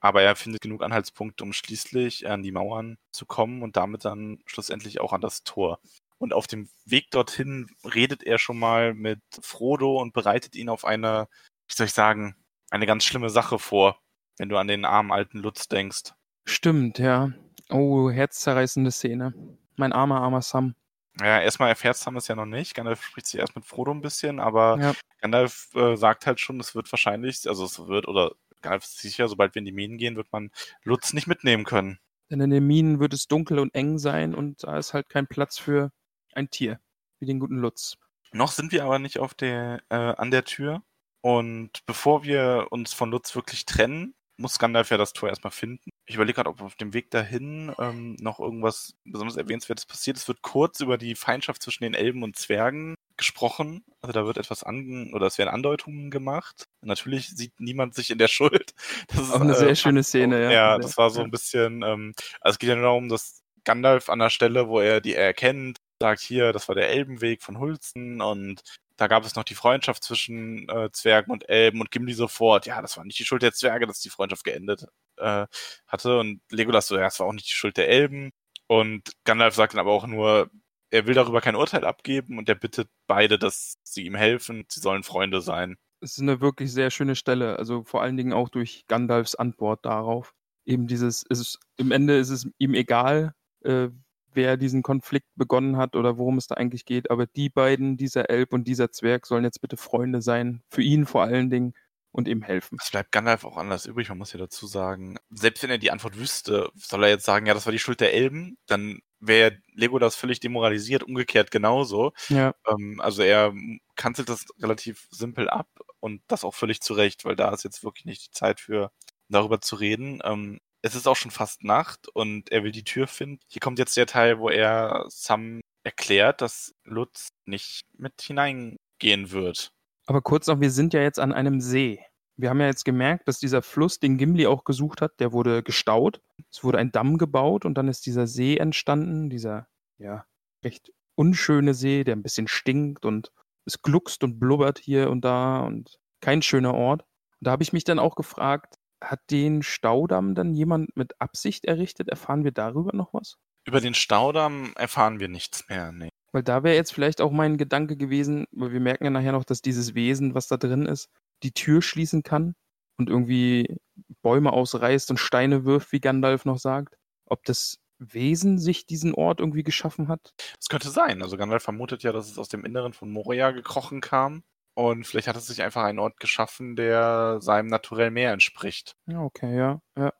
Aber er findet genug Anhaltspunkte, um schließlich an die Mauern zu kommen und damit dann schlussendlich auch an das Tor. Und auf dem Weg dorthin redet er schon mal mit Frodo und bereitet ihn auf eine, wie soll ich sagen, eine ganz schlimme Sache vor, wenn du an den armen alten Lutz denkst. Stimmt, ja. Oh, herzzerreißende Szene. Mein armer, armer Sam. Ja, erstmal erfährt Sam es ja noch nicht. Gandalf spricht sich erst mit Frodo ein bisschen, aber Ja. Gandalf äh, sagt halt schon, es wird wahrscheinlich, also es wird, oder Ist sicher, sobald wir in die Minen gehen, wird man Lutz nicht mitnehmen können. Denn in den Minen wird es dunkel und eng sein und da ist halt kein Platz für ein Tier, wie den guten Lutz. Noch sind wir aber nicht auf der, äh, an der Tür. Und bevor wir uns von Lutz wirklich trennen, muss Gandalf ja das Tor erstmal finden. Ich überlege gerade, ob auf dem Weg dahin ähm, noch irgendwas besonders Erwähnenswertes passiert. Es wird kurz über die Feindschaft zwischen den Elben und Zwergen gesprochen. Also da wird etwas an, oder es werden Andeutungen gemacht. Natürlich sieht niemand sich in der Schuld. Das ist Auch eine äh, sehr schöne Szene, ja. Ja, das war so ein bisschen, ähm, also es geht ja nur darum, dass Gandalf an der Stelle, wo er die erkennt, sagt hier, das war der Elbenweg von Hulzen und da gab es noch die Freundschaft zwischen äh, Zwergen und Elben und Gimli sofort, ja, das war nicht die Schuld der Zwerge, dass die Freundschaft geendet äh, hatte und Legolas so, ja, das war auch nicht die Schuld der Elben und Gandalf sagt dann aber auch nur, er will darüber kein Urteil abgeben und er bittet beide, dass sie ihm helfen, sie sollen Freunde sein. Es ist eine wirklich sehr schöne Stelle, also vor allen Dingen auch durch Gandalfs Antwort darauf. Eben dieses, es ist, im Ende ist es ihm egal, äh, wer diesen Konflikt begonnen hat oder worum es da eigentlich geht, aber die beiden, dieser Elb und dieser Zwerg, sollen jetzt bitte Freunde sein, für ihn vor allen Dingen und ihm helfen. Es bleibt Gandalf auch anders übrig, man muss ja dazu sagen, selbst wenn er die Antwort wüsste, soll er jetzt sagen, ja, das war die Schuld der Elben, dann wäre Legolas völlig demoralisiert, umgekehrt genauso. Ja, Ähm, also er kanzelt das relativ simpel ab und das auch völlig zu Recht, weil da ist jetzt wirklich nicht die Zeit für, darüber zu reden. Ähm, es ist auch schon fast Nacht und er will die Tür finden. Hier kommt jetzt der Teil, wo er Sam erklärt, dass Lutz nicht mit hineingehen wird. Aber kurz noch, wir sind ja jetzt an einem See. Wir haben ja jetzt gemerkt, dass dieser Fluss, den Gimli auch gesucht hat, der wurde gestaut. Es wurde ein Damm gebaut und dann ist dieser See entstanden, dieser, ja, recht unschöne See, der ein bisschen stinkt und es gluckst und blubbert hier und da und kein schöner Ort. Und da habe ich mich dann auch gefragt, hat den Staudamm dann jemand mit Absicht errichtet? Erfahren wir darüber noch was? Über den Staudamm erfahren wir nichts mehr. Nee. Weil da wäre jetzt vielleicht auch mein Gedanke gewesen, weil wir merken ja nachher noch, dass dieses Wesen, was da drin ist, die Tür schließen kann und irgendwie Bäume ausreißt und Steine wirft, wie Gandalf noch sagt. Ob das Wesen sich diesen Ort irgendwie geschaffen hat? Es könnte sein. Also Gandalf vermutet ja, dass es aus dem Inneren von Moria gekrochen kam. Und vielleicht hat es sich einfach einen Ort geschaffen, der seinem Naturell mehr entspricht. Ja, okay, ja, ja.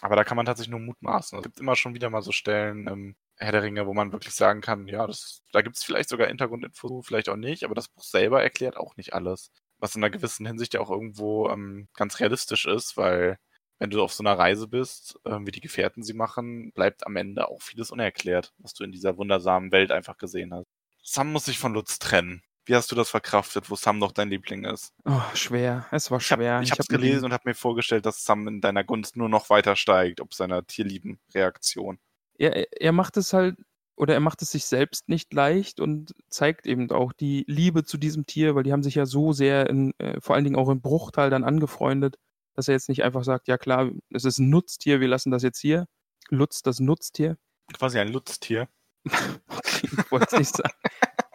Aber da kann man tatsächlich nur mutmaßen. Es gibt immer schon wieder mal so Stellen im Herr der Ringe, wo man wirklich sagen kann, ja, das, da gibt es vielleicht sogar Hintergrundinfo, vielleicht auch nicht, aber das Buch selber erklärt auch nicht alles. Was in einer gewissen Hinsicht ja auch irgendwo ähm, ganz realistisch ist, weil wenn du auf so einer Reise bist, äh, wie die Gefährten sie machen, bleibt am Ende auch vieles unerklärt, was du in dieser wundersamen Welt einfach gesehen hast. Sam muss sich von Lutz trennen. Wie hast du das verkraftet, wo Sam noch dein Liebling ist? Oh, schwer. Es war schwer. ich hab's hab mit gelesen und habe mir vorgestellt, dass Sam in deiner Gunst nur noch weiter steigt, ob seiner tierlieben Reaktion. Er, er macht es halt, oder er macht es sich selbst nicht leicht und zeigt eben auch die Liebe zu diesem Tier, weil die haben sich ja so sehr, in, äh, vor allen Dingen auch im Bruchtal dann angefreundet, dass er jetzt nicht einfach sagt, ja klar, es ist ein Nutztier, wir lassen das jetzt hier. Lutz, das Nutztier. Quasi ein Lutztier. Okay, ich wollte es nicht sagen.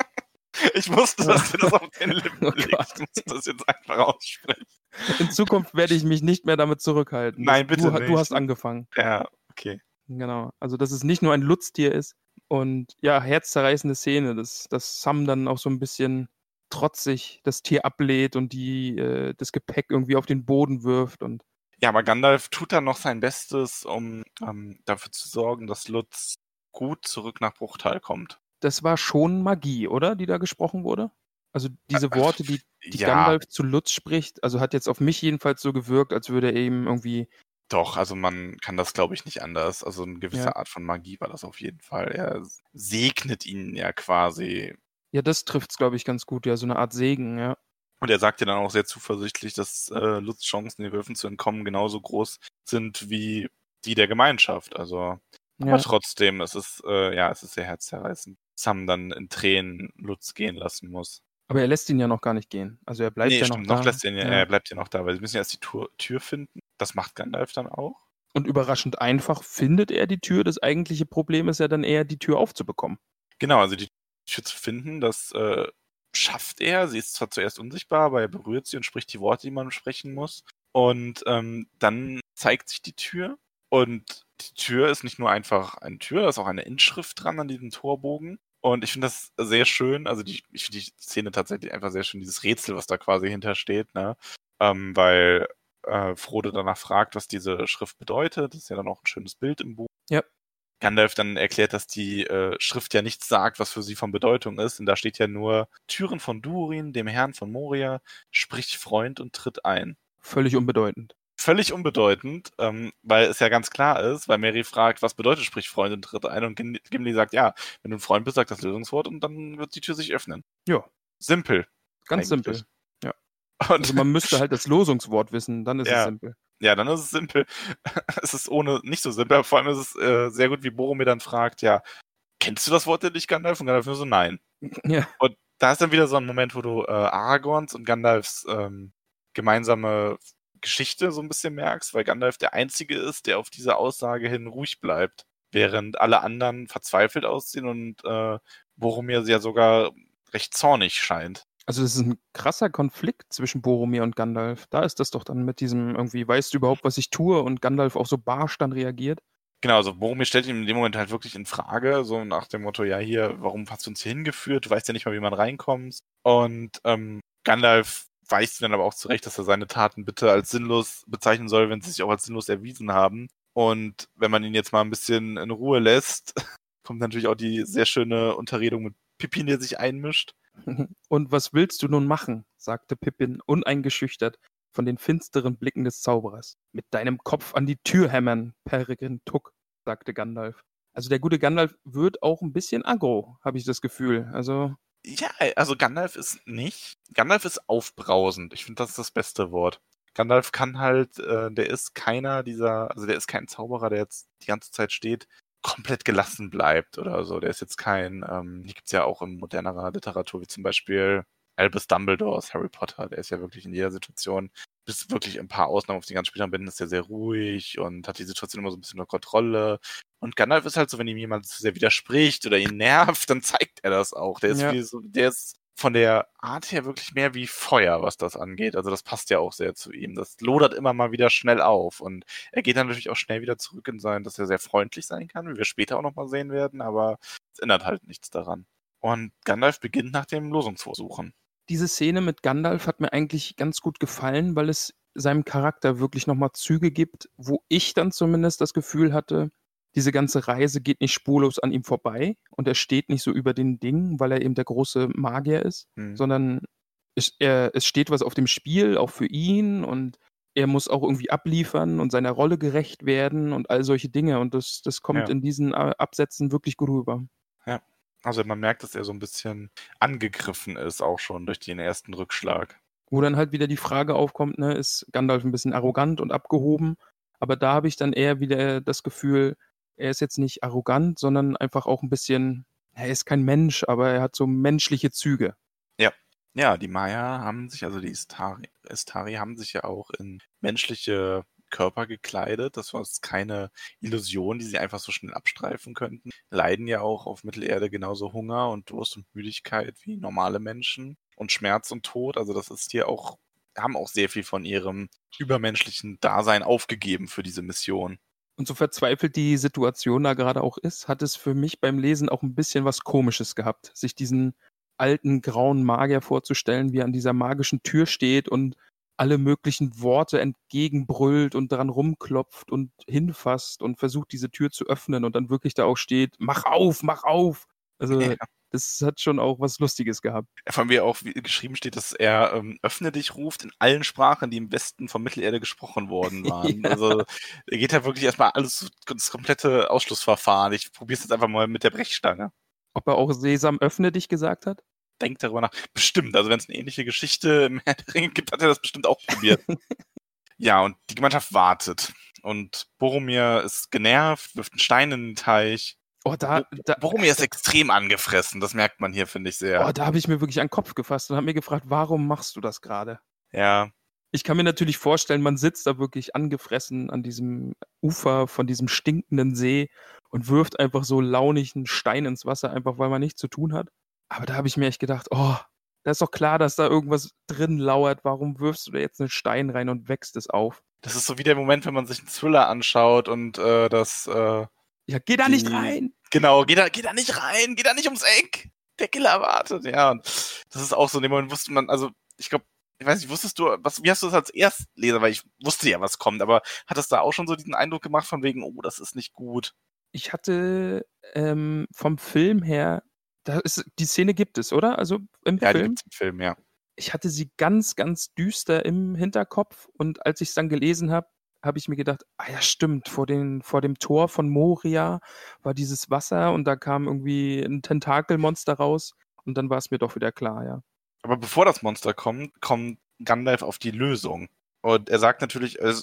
Ich wusste, dass dir das auf den Lippen Oh. Gott. Ich muss das jetzt einfach aussprechen. In Zukunft werde ich mich nicht mehr damit zurückhalten. Nein, bitte du, nicht. Du hast angefangen. Ja, okay. Genau. Also, dass es nicht nur ein Lutztier ist und ja, herzzerreißende Szene, dass, dass Sam dann auch so ein bisschen trotzig das Tier ablehnt und die, äh, das Gepäck irgendwie auf den Boden wirft und Ja, aber Gandalf tut dann noch sein Bestes, um ähm, dafür zu sorgen, dass Lutz gut zurück nach Bruchtal kommt. das war schon Magie, oder? Die da gesprochen wurde? Also diese Äh, Worte, die, die ja, Gandalf zu Lutz spricht, also hat jetzt auf mich jedenfalls so gewirkt, als würde er eben irgendwie, doch, also man kann das, glaube ich, nicht anders. Also eine gewisse Ja. Art von Magie war das auf jeden Fall. Er segnet ihn ja quasi. ja, das trifft's, glaube ich, ganz gut, ja, so eine Art Segen, ja. Und er sagt ja dann auch sehr zuversichtlich, dass äh, Lutz Chancen, den Wölfen zu entkommen, genauso groß sind wie die der Gemeinschaft. Also ja. Aber trotzdem, es ist, äh, ja, es ist sehr herzzerreißend. Sam dann in Tränen Lutz gehen lassen muss. Aber er lässt ihn ja noch gar nicht gehen. Also er bleibt nee, ja stimmt, noch noch, da. lässt ihn ja, Ja. er bleibt ja noch da, weil sie müssen ja erst die Tür, Tür finden. Das macht Gandalf dann auch. Und überraschend einfach findet er die Tür. Das eigentliche Problem ist ja dann eher, die Tür aufzubekommen. Genau, also die Tür zu finden, das äh, schafft er. Sie ist zwar zuerst unsichtbar, aber er berührt sie und spricht die Worte, die man sprechen muss. Und ähm, dann zeigt sich die Tür. Und die Tür ist nicht nur einfach eine Tür, da ist auch eine Inschrift dran an diesem Torbogen. Und ich finde das sehr schön. Also die, ich finde die Szene tatsächlich einfach sehr schön, dieses Rätsel, was da quasi hintersteht, ne? Ähm, weil äh, Frodo danach fragt, was diese Schrift bedeutet. Das ist ja dann auch ein schönes Bild im Buch. Ja. Gandalf dann erklärt, dass die äh, Schrift ja nichts sagt, was für sie von Bedeutung ist. Und da steht ja nur Türen von Durin, dem Herrn von Moria, sprich Freund und tritt ein. Völlig unbedeutend. Völlig unbedeutend, ähm, weil es ja ganz klar ist, weil Mary fragt, was bedeutet sprich Freund und tritt ein und Gim- Gimli sagt, ja, wenn du ein Freund bist, sag das Lösungswort und dann wird die Tür sich öffnen. Ja. Simpel. Ganz Eigentlich. simpel. Also man müsste halt das Losungswort wissen, dann ist Ja. es simpel. Ja, dann ist es simpel. es ist ohne nicht so simpel, vor allem ist es äh, sehr gut, wie Boromir dann fragt, ja, kennst du das Wort denn nicht, Gandalf? Und Gandalf nur so, nein. Ja. Und da ist dann wieder so ein Moment, wo du äh, Aragorns und Gandalfs ähm, gemeinsame Geschichte so ein bisschen merkst, weil Gandalf der Einzige ist, der auf diese Aussage hin ruhig bleibt, während alle anderen verzweifelt aussehen und äh, Boromir ja sogar recht zornig scheint. Also das ist ein krasser Konflikt zwischen Boromir und Gandalf. Da ist das doch dann mit diesem irgendwie, weißt du überhaupt, was ich tue? Und Gandalf auch so barsch dann reagiert. Genau, also Boromir stellt ihn in dem Moment halt wirklich in Frage, so nach dem Motto, ja hier, warum hast du uns hier hingeführt? Du weißt ja nicht mal, wie man reinkommt. Und ähm, Gandalf ihm dann aber auch zurecht, dass er seine Taten bitte als sinnlos bezeichnen soll, wenn sie sich auch als sinnlos erwiesen haben. Und wenn man ihn jetzt mal ein bisschen in Ruhe lässt, kommt natürlich auch die sehr schöne Unterredung mit Pippin, der sich einmischt. Und was willst du nun machen? sagte Pippin uneingeschüchtert von den finsteren Blicken des Zauberers. Mit deinem Kopf an die Tür hämmern, Peregrin Tuck, sagte Gandalf. Also der gute Gandalf wird auch ein bisschen aggro, habe ich das Gefühl. Also Ja, also Gandalf ist nicht. Gandalf ist aufbrausend. Ich finde, das ist das beste Wort. Gandalf kann halt, äh, der ist keiner dieser, also der ist kein Zauberer, der jetzt die ganze Zeit steht, komplett gelassen bleibt oder so. Der ist jetzt kein, ähm, hier gibt's ja auch in modernerer Literatur, wie zum Beispiel Albus Dumbledore aus Harry Potter, der ist ja wirklich in jeder Situation, bis wirklich ein paar Ausnahmen auf den ganzen Spielern ist er sehr ruhig und hat die Situation immer so ein bisschen unter Kontrolle. Und Gandalf ist halt so, wenn ihm jemand zu sehr widerspricht oder ihn nervt, dann zeigt er das auch. Der ist Ja. wie so, der ist von der Art her wirklich mehr wie Feuer, was das angeht. Also das passt ja auch sehr zu ihm. Das lodert immer mal wieder schnell auf und er geht dann natürlich auch schnell wieder zurück in sein, dass er sehr freundlich sein kann, wie wir später auch nochmal sehen werden, aber es ändert halt nichts daran. Und Gandalf beginnt nach dem Losungsversuchen. diese Szene mit Gandalf hat mir eigentlich ganz gut gefallen, weil es seinem Charakter wirklich nochmal Züge gibt, wo ich dann zumindest das Gefühl hatte, diese ganze Reise geht nicht spurlos an ihm vorbei und er steht nicht so über den Dingen, weil er eben der große Magier ist, Hm. sondern es, er, es steht was auf dem Spiel, auch für ihn und er muss auch irgendwie abliefern und seiner Rolle gerecht werden und all solche Dinge und das, das kommt Ja. in diesen äh, Absätzen wirklich gut rüber. Also man merkt, dass er so ein bisschen angegriffen ist, auch schon durch den ersten Rückschlag. Wo dann halt wieder die Frage aufkommt, ne, ist Gandalf ein bisschen arrogant und abgehoben, aber da habe ich dann eher wieder das Gefühl, er ist jetzt nicht arrogant, sondern einfach auch ein bisschen, er ist kein Mensch, aber er hat so menschliche Züge. Ja, die Maya haben sich, also die Istari, Istari haben sich ja auch in menschliche Körper gekleidet. Das war jetzt keine Illusion, die sie einfach so schnell abstreifen könnten. Leiden ja auch auf Mittelerde genauso Hunger und Durst und Müdigkeit wie normale Menschen und Schmerz und Tod. Also das ist hier auch, haben auch sehr viel von ihrem übermenschlichen Dasein aufgegeben für diese Mission. Und so verzweifelt die Situation da gerade auch ist, hat es für mich beim Lesen auch ein bisschen was Komisches gehabt, sich diesen alten grauen Magier vorzustellen, wie er an dieser magischen Tür steht und alle möglichen Worte entgegenbrüllt und daran rumklopft und hinfasst und versucht, diese Tür zu öffnen und dann wirklich da auch steht, mach auf, mach auf. Also Ja. Das hat schon auch was Lustiges gehabt. Von mir auch geschrieben steht, dass er ähm, öffne dich ruft in allen Sprachen, die im Westen von Mittelerde gesprochen worden waren. Ja. Also er geht ja wirklich erstmal alles, das komplette Ausschlussverfahren. Ich probiere es jetzt einfach mal mit der Brechstange. Ob er auch Sesam öffne dich gesagt hat? Denk darüber nach. Bestimmt, also wenn es eine ähnliche Geschichte im Herr der Ringe gibt, hat er das bestimmt auch probiert. ja, und die Gemeinschaft wartet. Und Boromir ist genervt, wirft einen Stein in den Teich. Oh, da, da, Boromir ist extrem angefressen, das merkt man hier, finde ich sehr. oh, da habe ich mir wirklich an den Kopf gefasst und habe mir gefragt, warum machst du das gerade? Ja, Ich kann mir natürlich vorstellen, man sitzt da wirklich angefressen an diesem Ufer von diesem stinkenden See und wirft einfach so launig einen Stein ins Wasser, einfach weil man nichts zu tun hat. Aber da habe ich mir echt gedacht, oh, da ist doch klar, dass da irgendwas drin lauert. Warum wirfst du da jetzt einen Stein rein und wächst es auf? das ist so wie der Moment, wenn man sich einen Thriller anschaut und äh, das, äh, Ja, geh da nicht Die- rein! genau, geh da, geh da nicht rein, geh da nicht ums Eck. Der Killer wartet, ja. Und das ist auch so, in dem Moment wusste man, also ich glaube, ich weiß nicht, wusstest du, was, wie hast du das als Erstleser, weil ich wusste ja, was kommt, aber hat das da auch schon so diesen Eindruck gemacht von wegen, oh, das ist nicht gut. Ich hatte ähm, vom Film her, da ist, die Szene gibt es, oder? Also im Ja, Film. gibt's im Film, ja. ich hatte sie ganz, ganz düster im Hinterkopf und als ich es dann gelesen habe, habe ich mir gedacht, ah ja, stimmt, vor, den, vor dem Tor von Moria war dieses Wasser und da kam irgendwie ein Tentakelmonster raus und dann war es mir doch wieder klar, ja. Aber bevor das Monster kommt, kommt Gandalf auf die Lösung. Und er sagt natürlich, er,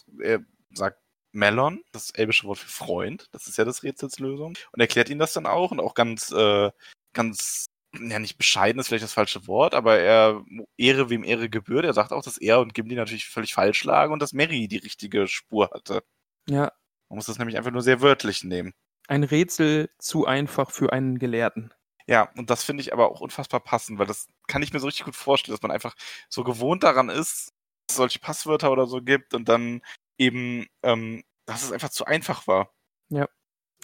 sagt Melon, das elbische Wort für Freund, das ist ja das Rätsels Lösung. Und erklärt ihm das dann auch und auch ganz, äh, ganz, ja nicht bescheiden ist vielleicht das falsche Wort, aber er Ehre wem Ehre gebührt. Er sagt auch, dass er und Gimli natürlich völlig falsch lagen und dass Mary die richtige Spur hatte. Ja, Man muss das nämlich einfach nur sehr wörtlich nehmen. ein Rätsel zu einfach für einen Gelehrten. Ja, und das finde ich aber auch unfassbar passend, weil das kann ich mir so richtig gut vorstellen, dass man einfach so gewohnt daran ist, dass es solche Passwörter oder so gibt und dann eben, ähm, dass es einfach zu einfach war.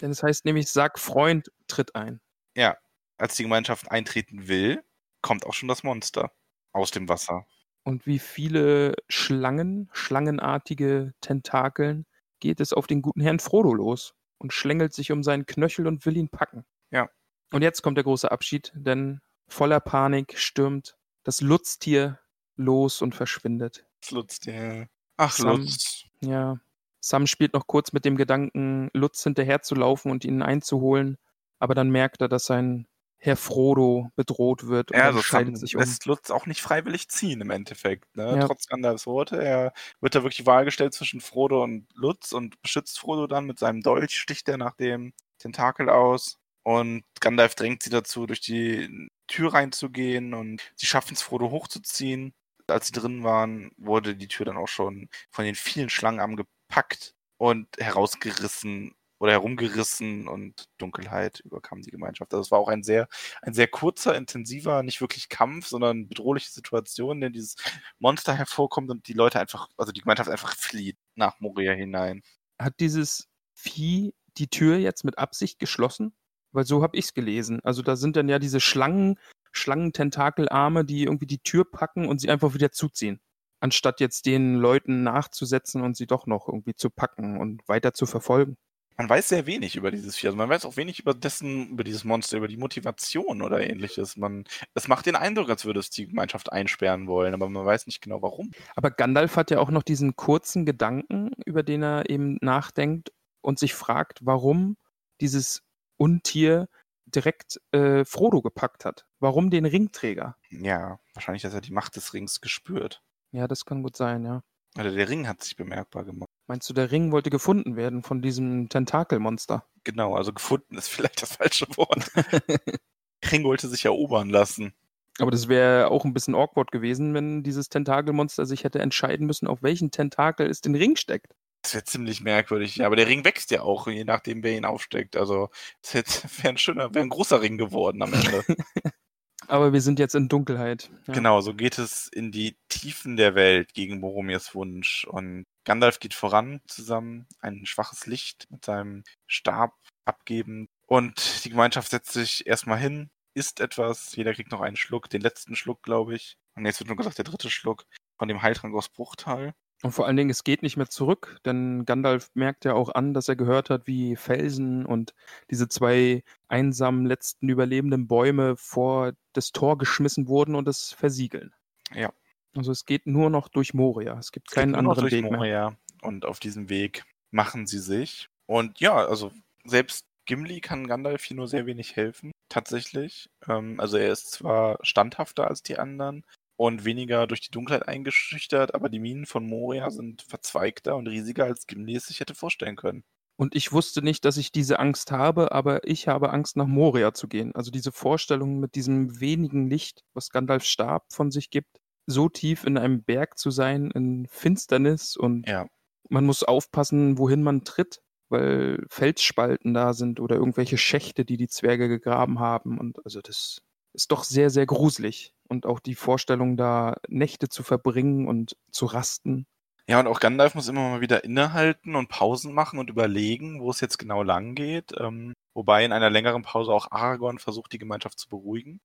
Denn es heißt nämlich, sag Freund, tritt ein. Ja, als die Gemeinschaft eintreten will, kommt auch schon das Monster aus dem Wasser. Und wie viele Schlangen, schlangenartige Tentakeln, geht es auf den guten Herrn Frodo los und schlängelt sich um seinen Knöchel und will ihn packen. Ja. Und jetzt kommt der große Abschied, denn voller Panik stürmt das Lutztier los und verschwindet. Das Lutz, der. Ach, Sam. Lutz. Ja. Sam spielt noch kurz mit dem Gedanken, Lutz hinterherzulaufen und ihn einzuholen, aber dann merkt er, dass sein Herr Frodo bedroht wird und Ja, Sam entscheidet sich um. lässt Lutz auch nicht freiwillig ziehen im Endeffekt. Ne? Ja. Trotz Gandalfs Worte. Er wird da wirklich die Wahl gestellt zwischen Frodo und Lutz und beschützt Frodo dann mit seinem Dolch, sticht er nach dem Tentakel aus. Und Gandalf drängt sie dazu, durch die Tür reinzugehen und sie schaffen es, Frodo hochzuziehen. Als sie drin waren, wurde die Tür dann auch schon von den vielen Schlangenarmen gepackt und herausgerissen oder herumgerissen und Dunkelheit überkam die Gemeinschaft. Also es war auch ein sehr, ein sehr kurzer, intensiver, nicht wirklich Kampf, sondern bedrohliche Situation, in der dieses Monster hervorkommt und die Leute einfach, also die Gemeinschaft einfach flieht nach Moria hinein. Hat dieses Vieh die Tür jetzt mit Absicht geschlossen? Weil so habe ich es gelesen. Also da sind dann ja diese Schlangen, Schlangen-Tentakelarme, die irgendwie die Tür packen und sie einfach wieder zuziehen. anstatt jetzt den Leuten nachzusetzen und sie doch noch irgendwie zu packen und weiter zu verfolgen. Man weiß sehr wenig über dieses Vieh. Also man weiß auch wenig über dessen, über dieses Monster, über die Motivation oder ähnliches. Man, es macht den Eindruck, als würde es die Gemeinschaft einsperren wollen, aber man weiß nicht genau warum. Aber Gandalf hat ja auch noch diesen kurzen Gedanken, über den er eben nachdenkt und sich fragt, warum dieses Untier direkt äh, Frodo gepackt hat. Warum den Ringträger? Ja, wahrscheinlich, dass er die Macht des Rings gespürt. Ja, das kann gut sein, ja. Oder der Ring hat sich bemerkbar gemacht. Meinst du, der Ring wollte gefunden werden von diesem Tentakelmonster? Genau, also gefunden ist vielleicht das falsche Wort. Ring wollte sich erobern lassen. Aber das wäre auch ein bisschen awkward gewesen, wenn dieses Tentakelmonster sich hätte entscheiden müssen, auf welchen Tentakel es den Ring steckt. Das wäre ziemlich merkwürdig. Ja, aber der Ring wächst ja auch, je nachdem, wer ihn aufsteckt. Also, das wäre ein schöner, wäre ein großer Ring geworden am Ende. aber wir sind jetzt in Dunkelheit. Ja. Genau, so geht es in die Tiefen der Welt gegen Boromirs Wunsch. Und Gandalf geht voran zusammen, ein schwaches Licht mit seinem Stab abgeben. Und die Gemeinschaft setzt sich erstmal hin, isst etwas. Jeder kriegt noch einen Schluck, den letzten Schluck, glaube ich. Und jetzt wird nur gesagt, der dritte Schluck von dem Heiltrank aus Bruchtal. Und vor allen Dingen, es geht nicht mehr zurück, denn Gandalf merkt ja auch an, dass er gehört hat, wie Felsen und diese zwei einsamen letzten überlebenden Bäume vor das Tor geschmissen wurden und es versiegeln. Ja. Also es geht nur noch durch Moria. Es gibt es keinen anderen Weg Moria. mehr. Und auf diesem Weg machen sie sich. Und ja, also selbst Gimli kann Gandalf hier nur sehr wenig helfen, tatsächlich. Ähm, also er ist zwar standhafter als die anderen, und weniger durch die Dunkelheit eingeschüchtert, aber die Minen von Moria sind verzweigter und riesiger, als Gimli es sich hätte vorstellen können. Und ich wusste nicht, dass ich diese Angst habe, aber ich habe Angst, nach Moria zu gehen. Also diese Vorstellung mit diesem wenigen Licht, was Gandalf Stab von sich gibt, so tief in einem Berg zu sein, in Finsternis und ja. man muss aufpassen, wohin man tritt, weil Felsspalten da sind oder irgendwelche Schächte, die die Zwerge gegraben haben. Und also das ist doch sehr, sehr gruselig. Und auch die Vorstellung, da Nächte zu verbringen und zu rasten. Ja, und auch Gandalf muss immer mal wieder innehalten und Pausen machen und überlegen, wo es jetzt genau lang geht. Ähm, wobei in einer längeren Pause auch Aragorn versucht, die Gemeinschaft zu beruhigen.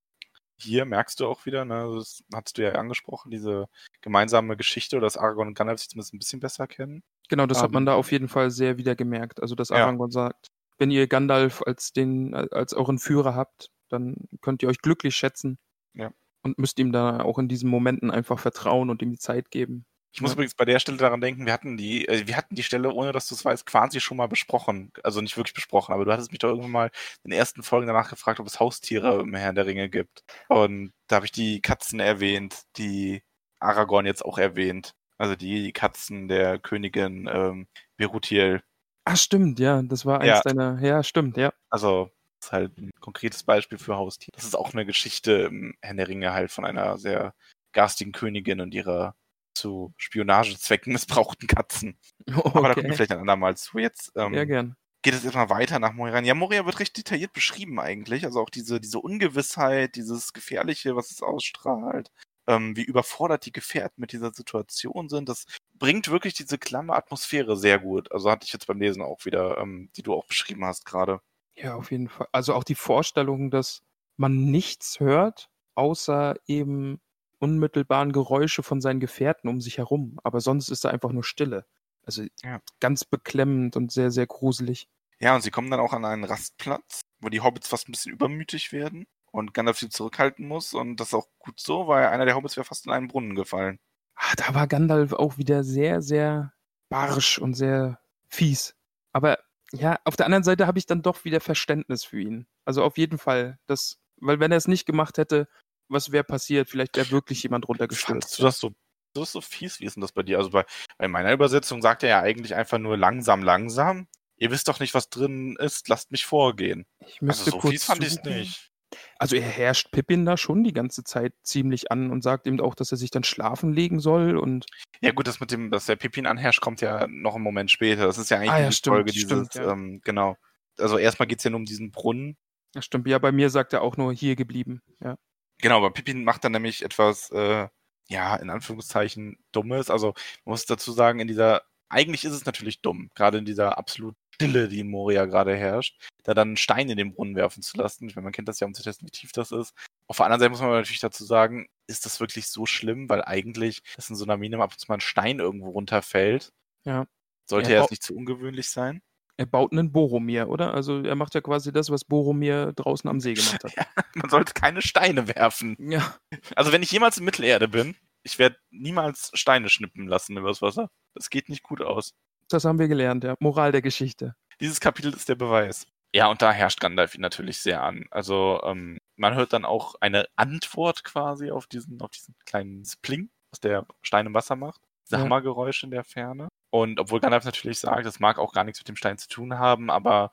Hier merkst du auch wieder, ne, das hast du ja angesprochen, diese gemeinsame Geschichte, dass Aragorn und Gandalf sich zumindest ein bisschen besser kennen. Genau, das um, hat man ähm, da auf jeden Fall sehr wieder gemerkt. Also, dass Aragorn ja. sagt, wenn ihr Gandalf als den, als euren Führer habt, dann könnt ihr euch glücklich schätzen. Ja. Und müsst ihm da auch in diesen Momenten einfach vertrauen und ihm die Zeit geben. Ich muss ja. übrigens bei der Stelle daran denken, wir hatten die, äh, wir hatten die Stelle, ohne dass du es weißt, quasi schon mal besprochen. Also nicht wirklich besprochen, aber du hattest mich doch irgendwann mal in den ersten Folgen danach gefragt, ob es Haustiere im Herrn der Ringe gibt. Und da habe ich die Katzen erwähnt, die Aragorn jetzt auch erwähnt. Also die Katzen der Königin ähm, Berutiel. Ach, stimmt, ja. Das war eins ja. deiner. Ja, stimmt, ja. Also ist halt ein konkretes Beispiel für Haustiere. Das ist auch eine Geschichte im Herrn der Ringe halt von einer sehr garstigen Königin und ihrer zu Spionagezwecken missbrauchten Katzen. Okay. Aber da kommen wir vielleicht ein andermal zu. Jetzt ähm, ja, gern. geht es erstmal weiter nach Moria. Ja, Moria wird recht detailliert beschrieben eigentlich. Also auch diese, diese Ungewissheit, dieses Gefährliche, was es ausstrahlt, ähm, wie überfordert die Gefährten mit dieser Situation sind. Das bringt wirklich diese klamme Atmosphäre sehr gut. Also hatte ich jetzt beim Lesen auch wieder, ähm, die du auch beschrieben hast gerade. Ja, auf jeden Fall. Also auch die Vorstellung, dass man nichts hört, außer eben unmittelbaren Geräusche von seinen Gefährten um sich herum. Aber sonst ist da einfach nur Stille. Also ja. ganz beklemmend und sehr, sehr gruselig. Ja, und sie kommen dann auch an einen Rastplatz, wo die Hobbits fast ein bisschen übermütig werden und Gandalf sie zurückhalten muss. Und das ist auch gut so, weil einer der Hobbits wäre fast in einen Brunnen gefallen. Ah, da war Gandalf auch wieder sehr, sehr barsch und sehr fies. Aber ja, auf der anderen Seite habe ich dann doch wieder Verständnis für ihn. Also auf jeden Fall. Das, weil wenn er es nicht gemacht hätte, was wäre passiert? Vielleicht wäre wirklich jemand runtergestürzt. Du das so, das ist so fies? Wie ist denn das bei dir? Also bei, bei meiner Übersetzung sagt er ja eigentlich einfach nur langsam, langsam. Ihr wisst doch nicht, was drin ist, lasst mich vorgehen. Ich müsste also so kurz fies fand ich nicht. Also er herrscht Pippin da schon die ganze Zeit ziemlich an und sagt ihm auch, dass er sich dann schlafen legen soll und. Ja gut, das mit dem, dass der Pippin anherrscht, kommt ja noch einen Moment später. Das ist ja eigentlich ah, ja, die stimmt, Folge dieses, stimmt, ja. ähm, genau. Also erstmal geht es ja nur um diesen Brunnen. Ja, stimmt. Ja, bei mir sagt er auch nur hier geblieben, ja. Genau, aber Pippin macht dann nämlich etwas, äh, ja, in Anführungszeichen Dummes. Also man muss dazu sagen, in dieser, eigentlich ist es natürlich dumm, gerade in dieser absolut Stille, die in Moria gerade herrscht, da dann einen Stein in den Brunnen werfen zu lassen. Ich meine, man kennt das ja, um zu testen, wie tief das ist. Auf der anderen Seite muss man natürlich dazu sagen, ist das wirklich so schlimm, weil eigentlich, dass in so einer Mine ab und zu mal ein Stein irgendwo runterfällt. Ja. Sollte Ja, jetzt nicht zu ungewöhnlich sein. Er baut einen Boromir, oder? Also er macht ja quasi das, was Boromir draußen am See gemacht hat. Ja, man sollte keine Steine werfen. Ja. Also wenn ich jemals in Mittelerde bin, ich werde niemals Steine schnippen lassen übers Wasser. Das geht nicht gut aus. Das haben wir gelernt, ja. Moral der Geschichte. Dieses Kapitel ist der Beweis. Ja, und da herrscht Gandalf ihn natürlich sehr an. Also ähm, man hört dann auch eine Antwort quasi auf diesen, auf diesen kleinen Spling, was der Stein im Wasser macht. Ja. Hammergeräusche in der Ferne. Und obwohl Gandalf natürlich sagt, das mag auch gar nichts mit dem Stein zu tun haben, aber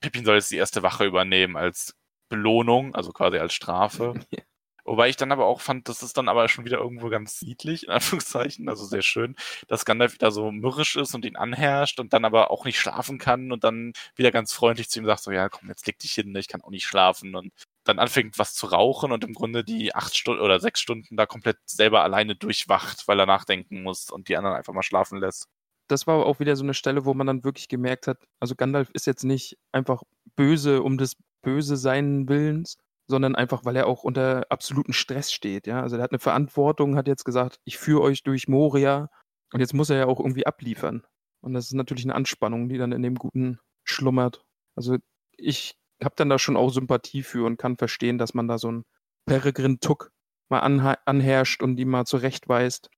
Pippin soll jetzt die erste Wache übernehmen als Belohnung, also quasi als Strafe. Ja. Wobei ich dann aber auch fand, das ist dann aber schon wieder irgendwo ganz niedlich, in Anführungszeichen, also sehr schön, dass Gandalf wieder so mürrisch ist und ihn anherrscht und dann aber auch nicht schlafen kann und dann wieder ganz freundlich zu ihm sagt, so, ja, komm, jetzt leg dich hin, ich kann auch nicht schlafen und dann anfängt was zu rauchen und im Grunde die acht Stunden oder sechs Stunden da komplett selber alleine durchwacht, weil er nachdenken muss und die anderen einfach mal schlafen lässt. Das war auch wieder so eine Stelle, wo man dann wirklich gemerkt hat, also Gandalf ist jetzt nicht einfach böse um des böse sein Willens, sondern einfach, weil er auch unter absoluten Stress steht, ja. Also er hat eine Verantwortung, hat jetzt gesagt, ich führe euch durch Moria und jetzt muss er ja auch irgendwie abliefern. Und das ist natürlich eine Anspannung, die dann in dem Guten schlummert. Also ich habe dann da schon auch Sympathie für und kann verstehen, dass man da so einen Peregrin Tuck mal anherrscht und ihm mal zurechtweist.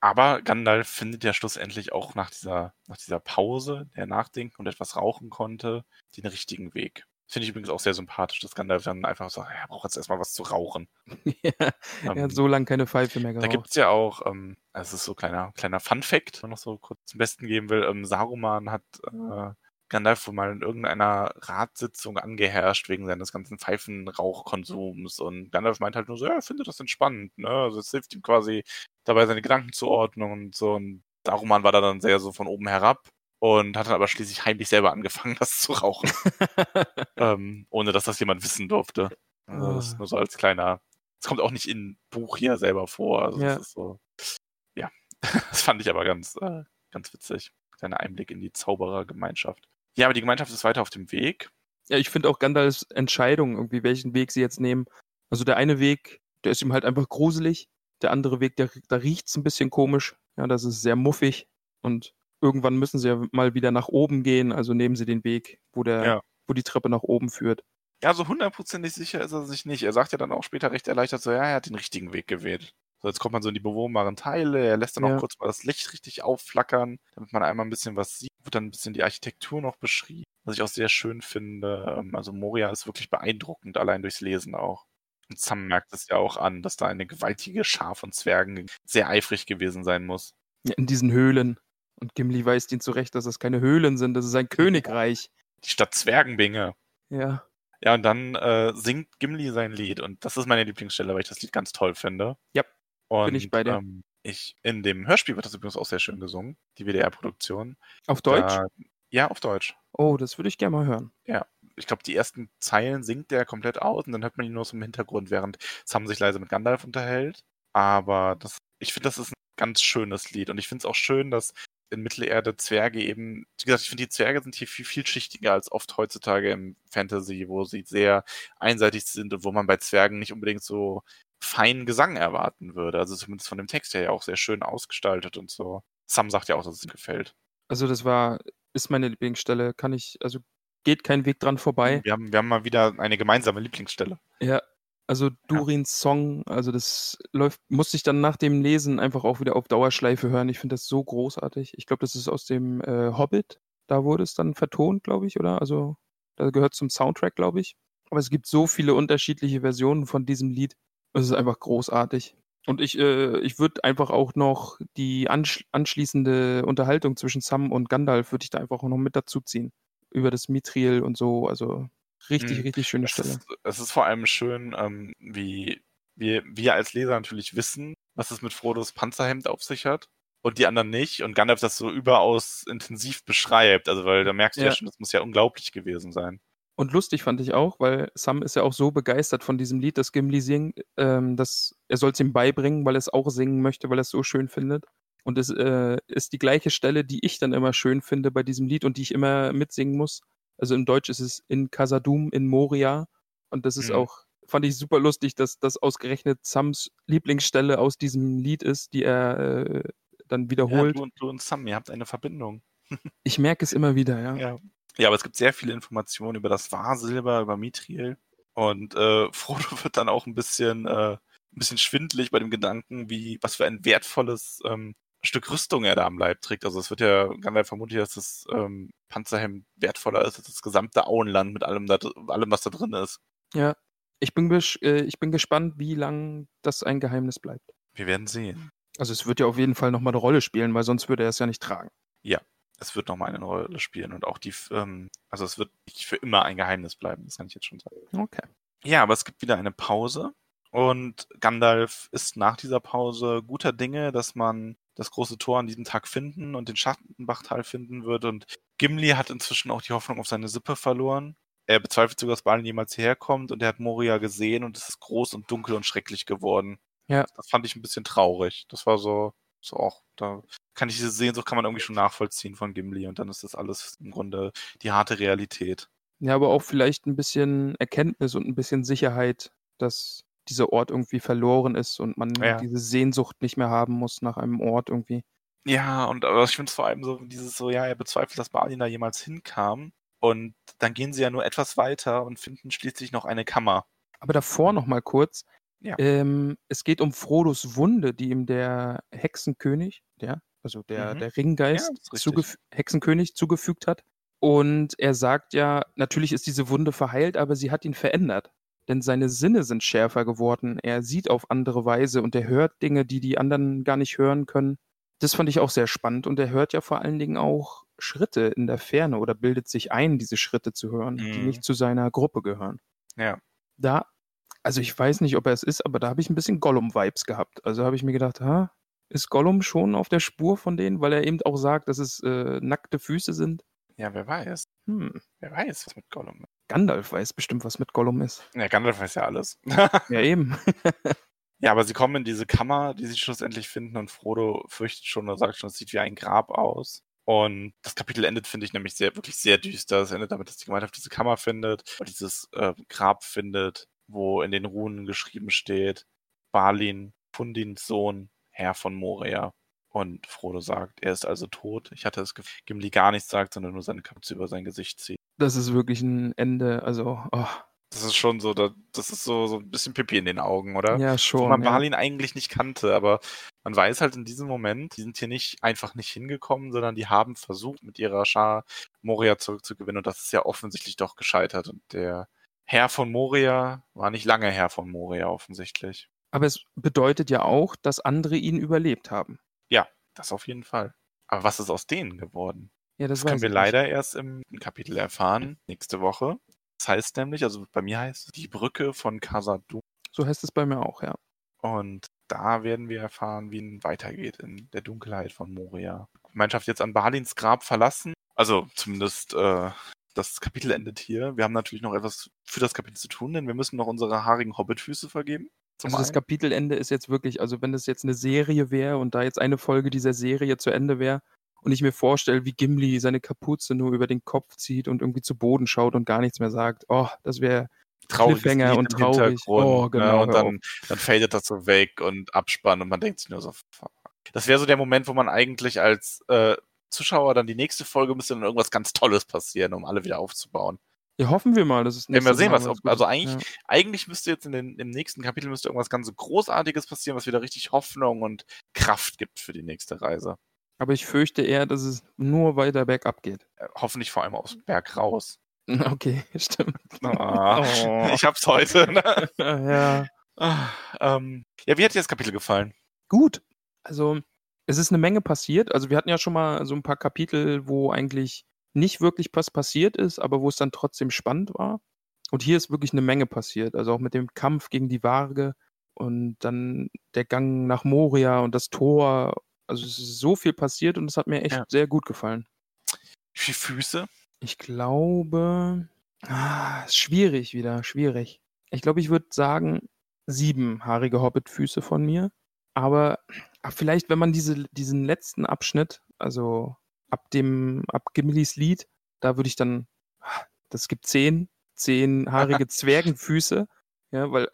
Aber Gandalf findet ja schlussendlich auch nach dieser, nach dieser Pause, der nachdenken und etwas rauchen konnte, den richtigen Weg. Finde ich übrigens auch sehr sympathisch, dass Gandalf dann einfach sagt, er braucht jetzt erstmal was zu rauchen. ja, er Ähm, hat so lange keine Pfeife mehr Da geraucht. gibt's ja auch, ähm, es ist so kleiner, kleiner Fun-Fact, wenn man noch so kurz zum Besten geben will. Ähm, Saruman hat äh, Gandalf wohl mal in irgendeiner Ratssitzung angeherrscht wegen seines ganzen Pfeifenrauchkonsums. Und Gandalf meint halt nur so, ja, er findet das entspannend. Ne? Also es hilft ihm quasi dabei, seine Gedanken zu ordnen und so. Und Saruman war da dann sehr so von oben herab und hat dann aber schließlich heimlich selber angefangen, das zu rauchen, ähm, ohne dass das jemand wissen durfte. Also das ist Ah. nur so als kleiner. Es kommt auch nicht im Buch hier selber vor. Also Ja. das ist so. Ja. Das fand ich aber ganz, äh, ganz witzig. Kleiner Einblick in die Zauberergemeinschaft. Ja, aber die Gemeinschaft ist weiter auf dem Weg. Ja, ich finde auch Gandalfs Entscheidung, irgendwie, welchen Weg sie jetzt nehmen. Also der eine Weg, der ist ihm halt einfach gruselig. Der andere Weg, der, da riecht's ein bisschen komisch. Ja, das ist sehr muffig. Und irgendwann müssen sie ja mal wieder nach oben gehen. Also nehmen sie den Weg, wo der, Ja. wo die Treppe nach oben führt. Ja, so hundertprozentig sicher ist er sich nicht. Er sagt ja dann auch später recht erleichtert so, ja, er hat den richtigen Weg gewählt. So, jetzt kommt man so in die bewohnbaren Teile, er lässt dann Ja. auch kurz mal das Licht richtig aufflackern, damit man einmal ein bisschen was sieht, wird dann ein bisschen die Architektur noch beschrieben, was ich auch sehr schön finde. Ähm, Also Moria ist wirklich beeindruckend, allein durchs Lesen auch. Und Sam merkt es ja auch an, dass da eine gewaltige Schar von Zwergen sehr eifrig gewesen sein muss. Ja, in diesen Höhlen. Und Gimli weist ihn zurecht, dass das keine Höhlen sind, das ist ein Königreich. Die Stadt Zwergenbinge. Ja. Ja, und dann äh, singt Gimli sein Lied. Und das ist meine Lieblingsstelle, weil ich das Lied ganz toll finde. Ja, und, bin ich bei dir. Ähm, ich, in dem Hörspiel wird das übrigens auch sehr schön gesungen, die WDR-Produktion. Auf Deutsch? Da, ja, auf Deutsch. Oh, das würde ich gerne mal hören. Ich glaube, die ersten Zeilen singt der komplett aus und dann hört man ihn nur so im Hintergrund, während Sam sich leise mit Gandalf unterhält. Aber das, ich finde, das ist ein ganz schönes Lied. Und ich finde es auch schön, dass in Mittelerde Zwerge eben, wie gesagt, ich finde, die Zwerge sind hier viel vielschichtiger als oft heutzutage im Fantasy, wo sie sehr einseitig sind und wo man bei Zwergen nicht unbedingt so feinen Gesang erwarten würde. Also zumindest von dem Text her ja auch sehr schön ausgestaltet und so. Sam sagt ja auch, dass es ihm gefällt. Also das war, ist meine Lieblingsstelle. Kann ich, also geht kein Weg dran vorbei. Wir haben, wir haben mal wieder eine gemeinsame Lieblingsstelle. Ja, also Durins Song, also das läuft, musste ich dann nach dem Lesen einfach auch wieder auf Dauerschleife hören. Ich finde das so großartig. Ich glaube, das ist aus dem äh, Hobbit. Da wurde es dann vertont, glaube ich, oder? Also da gehört zum Soundtrack, glaube ich. Aber es gibt so viele unterschiedliche Versionen von diesem Lied. Es ist einfach großartig. Und ich, äh, ich würde einfach auch noch die ansch anschließende Unterhaltung zwischen Sam und Gandalf würde ich da einfach auch noch mit dazu ziehen. Über das Mithril und so. Also richtig, Mhm. richtig schöne Es Stelle. ist, es ist vor allem schön, ähm, wie wir, wir als Leser natürlich wissen, was es mit Frodos Panzerhemd auf sich hat. Und die anderen nicht. Und Gandalf das so überaus intensiv beschreibt. Also, weil da merkst du ja, Ja. schon, das muss ja unglaublich gewesen sein. Und lustig fand ich auch, weil Sam ist ja auch so begeistert von diesem Lied, das Gimli singt, ähm, dass er soll es ihm beibringen, weil er es auch singen möchte, weil er es so schön findet. Und es äh, ist die gleiche Stelle, die ich dann immer schön finde bei diesem Lied und die ich immer mitsingen muss. Also im Deutsch ist es in Casadum, in Moria. Und das ist Mhm. auch fand ich super lustig, dass das ausgerechnet Sams Lieblingsstelle aus diesem Lied ist, die er äh, dann Ja, wiederholt. du, und, du und Sam, ihr habt eine Verbindung. Ich merke es immer wieder, ja. Ja. Ja, aber es gibt sehr viele Informationen über das Wahrsilber, über Mithril. Und äh, Frodo wird dann auch ein bisschen, äh, ein bisschen schwindlig bei dem Gedanken, wie, was für ein wertvolles ähm, Stück Rüstung er da am Leib trägt. Also es wird ja ganz vermutlich, dass das ähm, Panzerhemd wertvoller ist als das gesamte Auenland mit allem, da, allem was da drin ist. Ja. Ich bin, äh, ich bin gespannt, wie lang das ein Geheimnis bleibt. Wir werden sehen. Also es wird ja auf jeden Fall nochmal eine Rolle spielen, weil sonst würde er es ja nicht tragen. Es wird nochmal eine Rolle spielen und auch die, ähm, also es wird nicht für immer ein Geheimnis bleiben, das kann ich jetzt schon sagen. Okay. Ja, aber es gibt wieder eine Pause und Gandalf ist nach dieser Pause guter Dinge, dass man das große Tor an diesem Tag finden und den Schattenbachtal finden wird und Gimli hat inzwischen auch die Hoffnung auf seine Sippe verloren. Er bezweifelt sogar, dass Balin jemals hierher kommt und er hat Moria gesehen und es ist groß und dunkel und schrecklich geworden. Ja. Das fand ich ein bisschen traurig. Das war so, so auch, da kann ich diese Sehnsucht kann man irgendwie schon nachvollziehen von Gimli und dann ist das alles im Grunde die harte Realität. Ja, aber auch vielleicht ein bisschen Erkenntnis und ein bisschen Sicherheit, dass dieser Ort irgendwie verloren ist und man Ja. diese Sehnsucht nicht mehr haben muss nach einem Ort irgendwie. Ja, und aber ich finde es vor allem so, dieses so, ja, er bezweifelt, dass Balin da jemals hinkam. Und dann gehen sie ja nur etwas weiter und finden schließlich noch eine Kammer. Aber davor noch mal kurz. Ja. Ähm, es geht um Frodos Wunde, die ihm der Hexenkönig, der, also der, Mhm. der Ja, Ringgeist, richtig. zugef Hexenkönig zugefügt hat. Und er sagt ja, natürlich ist diese Wunde verheilt, aber sie hat ihn verändert. Denn seine Sinne sind schärfer geworden. Er sieht auf andere Weise und er hört Dinge, die die anderen gar nicht hören können. Das fand ich auch sehr spannend. Und er hört ja vor allen Dingen auch Schritte in der Ferne oder bildet sich ein, diese Schritte zu hören, die Mhm. nicht zu seiner Gruppe gehören Ja. da, also ich weiß nicht, ob er es ist, aber da habe ich ein bisschen Gollum-Vibes gehabt. Also habe ich mir gedacht, ha, ist Gollum schon auf der Spur von denen, weil er eben auch sagt, dass es äh, nackte Füße sind. Ja, wer weiß. Hm, Wer weiß, was mit Gollum ist. Gandalf weiß bestimmt, was mit Gollum ist. Ja, Gandalf weiß ja alles. Ja, eben. ja, aber sie kommen in diese Kammer, die sie schlussendlich finden und Frodo fürchtet schon und sagt schon, es sieht wie ein Grab aus. Und das Kapitel endet, finde ich, nämlich sehr, wirklich sehr düster. Es endet damit, dass die Gemeinschaft diese Kammer findet und dieses äh, Grab findet, wo in den Runen geschrieben steht, Balin, Fundins Sohn, Herr von Moria. Und Frodo sagt, er ist also tot. Ich hatte das Gefühl, Gimli gar nichts sagt, sondern nur seine Kapuze über sein Gesicht zieht. Das ist wirklich ein Ende. Also, oh, Das ist schon so, da- das ist so, so ein bisschen Pipi in den Augen, oder? ja, Wo schon. man Ja. Balin eigentlich nicht kannte, aber man weiß halt in diesem Moment, die sind hier nicht einfach nicht hingekommen, sondern die haben versucht, mit ihrer Schar Moria zurückzugewinnen und das ist ja offensichtlich doch gescheitert. Und der Herr von Moria war nicht lange Herr von Moria offensichtlich. Aber es bedeutet ja auch, dass andere ihn überlebt haben. Das auf jeden Fall. Aber was ist aus denen geworden? Ja, das, Das können wir ich leider erst im Kapitel erfahren, nächste Woche. Das heißt nämlich, also bei mir heißt es die Brücke von. Nicht. So heißt es bei mir auch, ja. Und da werden wir erfahren, wie es weitergeht in der Dunkelheit von Moria. Die Gemeinschaft jetzt an Balins Grab verlassen. Also zumindest äh, das Kapitel endet hier. Wir haben natürlich noch etwas für das Kapitel zu tun, denn wir müssen noch unsere haarigen Hobbitfüße vergeben. Also das. Kapitelende ist jetzt wirklich, also wenn das jetzt eine Serie wäre und da jetzt eine Folge dieser Serie zu Ende wäre und ich mir vorstelle, wie Gimli seine Kapuze nur über den Kopf zieht und irgendwie zu Boden schaut und gar nichts mehr sagt, oh, das wäre Cliffhanger und traurig. Oh, ne? genau, Und hör dann, dann fadet das so weg und Abspann und man denkt sich nur so, fuck. Das wäre so der Moment, wo man eigentlich als äh, Zuschauer dann die nächste Folge müsste dann irgendwas ganz Tolles passieren, um alle wieder aufzubauen. Ja, hoffen wir mal, dass es Ja, mal sehen, was, ob- also eigentlich, eigentlich müsste jetzt in den, im nächsten Kapitel müsste irgendwas ganz Großartiges passieren, was wieder richtig Hoffnung und Kraft gibt für die nächste Reise. Aber ich fürchte eher, dass es nur weiter bergab geht. Äh, hoffentlich vor allem aus Berg raus. Okay, stimmt. Ah, Oh. Ich hab's heute. Ne? ja. Ah, ähm, ja, wie hat dir das Kapitel gefallen? Gut. Also, es ist eine Menge passiert. Also, wir hatten ja schon mal so ein paar Kapitel, wo eigentlich nicht wirklich was passiert ist, aber wo es dann trotzdem spannend war. Und hier ist wirklich eine Menge passiert. Also auch mit dem Kampf gegen die Waage und dann der Gang nach Moria und das Tor. Also es ist so viel passiert und es hat mir echt Ja. sehr gut gefallen. Wie viele Füße? Ich glaube, ah, ist schwierig wieder, schwierig. Ich glaube, ich würde sagen, sieben haarige Hobbit-Füße von mir. Aber vielleicht, wenn man diese, diesen letzten Abschnitt, also ab dem, ab Gimlis Lied, da würde ich dann, das gibt zehn, zehn haarige Zwergenfüße. Ja, weil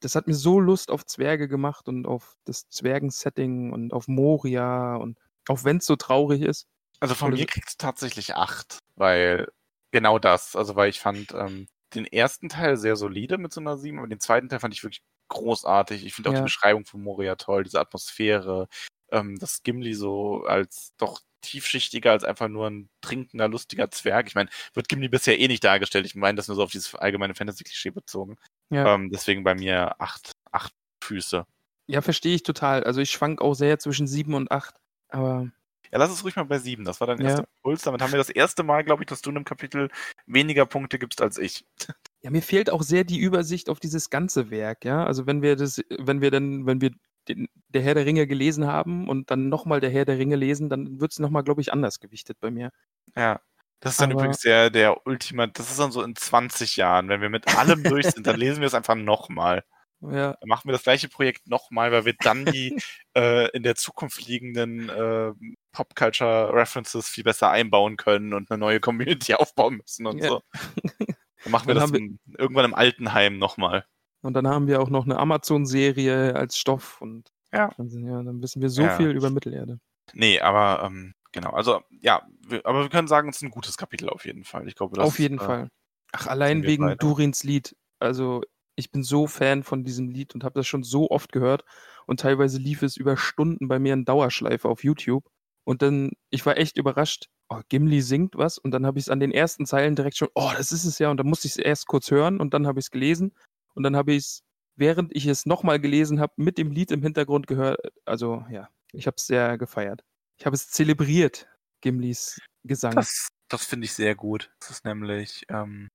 das hat mir so Lust auf Zwerge gemacht und auf das Zwergen-Setting und auf Moria und auch wenn es so traurig ist. Also von mir kriegst du tatsächlich acht, weil genau das, also weil ich fand ähm, den ersten Teil sehr solide mit so einer 7, aber den zweiten Teil fand ich wirklich großartig. Ich finde auch ja. die Beschreibung von Moria toll, diese Atmosphäre, ähm, das Gimli so als doch tiefschichtiger als einfach nur ein trinkender, lustiger Zwerg. Ich meine, wird Gimli bisher eh nicht dargestellt. Ich meine das nur so auf dieses allgemeine Fantasy-Klischee bezogen. Ja. Ähm, deswegen bei mir acht, acht Füße. Ja, verstehe ich total. Also ich schwank auch sehr zwischen sieben und acht. Aber. Ja, lass es ruhig mal bei sieben. Das war dein erster ja. Puls. Damit haben wir das erste Mal, glaube ich, dass du in einem Kapitel weniger Punkte gibst als ich. Ja, mir fehlt auch sehr die Übersicht auf dieses ganze Werk, ja. Also wenn wir das, wenn wir dann, wenn wir den, der Herr der Ringe gelesen haben und dann nochmal der Herr der Ringe lesen, dann wird es nochmal, glaube ich, anders gewichtet bei mir. Ja. Das ist dann Aber übrigens der, der Ultima, das ist dann so in 20 Jahren, wenn wir mit allem durch sind, dann lesen wir es einfach nochmal. Ja. Dann machen wir das gleiche Projekt nochmal, weil wir dann die äh, in der Zukunft liegenden äh, Pop-Culture-References viel besser einbauen können und eine neue Community aufbauen müssen und ja. so. Dann machen wir dann das in, irgendwann im Altenheim nochmal. Und dann haben wir auch noch eine Amazon-Serie als Stoff und ja. Dann, ja, dann wissen wir so ja. viel über Mittelerde. Nee, aber ähm, genau, also ja, wir, aber wir können sagen, es ist ein gutes Kapitel auf jeden Fall. Ich glaube, das, Auf jeden äh, Fall. Ach, allein wegen beide. Durins Lied. Also ich bin so Fan von diesem Lied und habe das schon so oft gehört und teilweise lief es über Stunden bei mir in Dauerschleife auf YouTube. Und dann, ich war echt überrascht, oh, Gimli singt was und dann habe ich es an den ersten Zeilen direkt schon, oh, das ist es ja. Und dann musste ich es erst kurz hören und dann habe ich es gelesen und dann habe ich es, während ich es nochmal gelesen habe, mit dem Lied im Hintergrund gehört. Also ja, ich habe es sehr gefeiert. Ich habe es zelebriert, Gimlis Gesang. Das, das finde ich sehr gut. Das ist nämlich, ähm,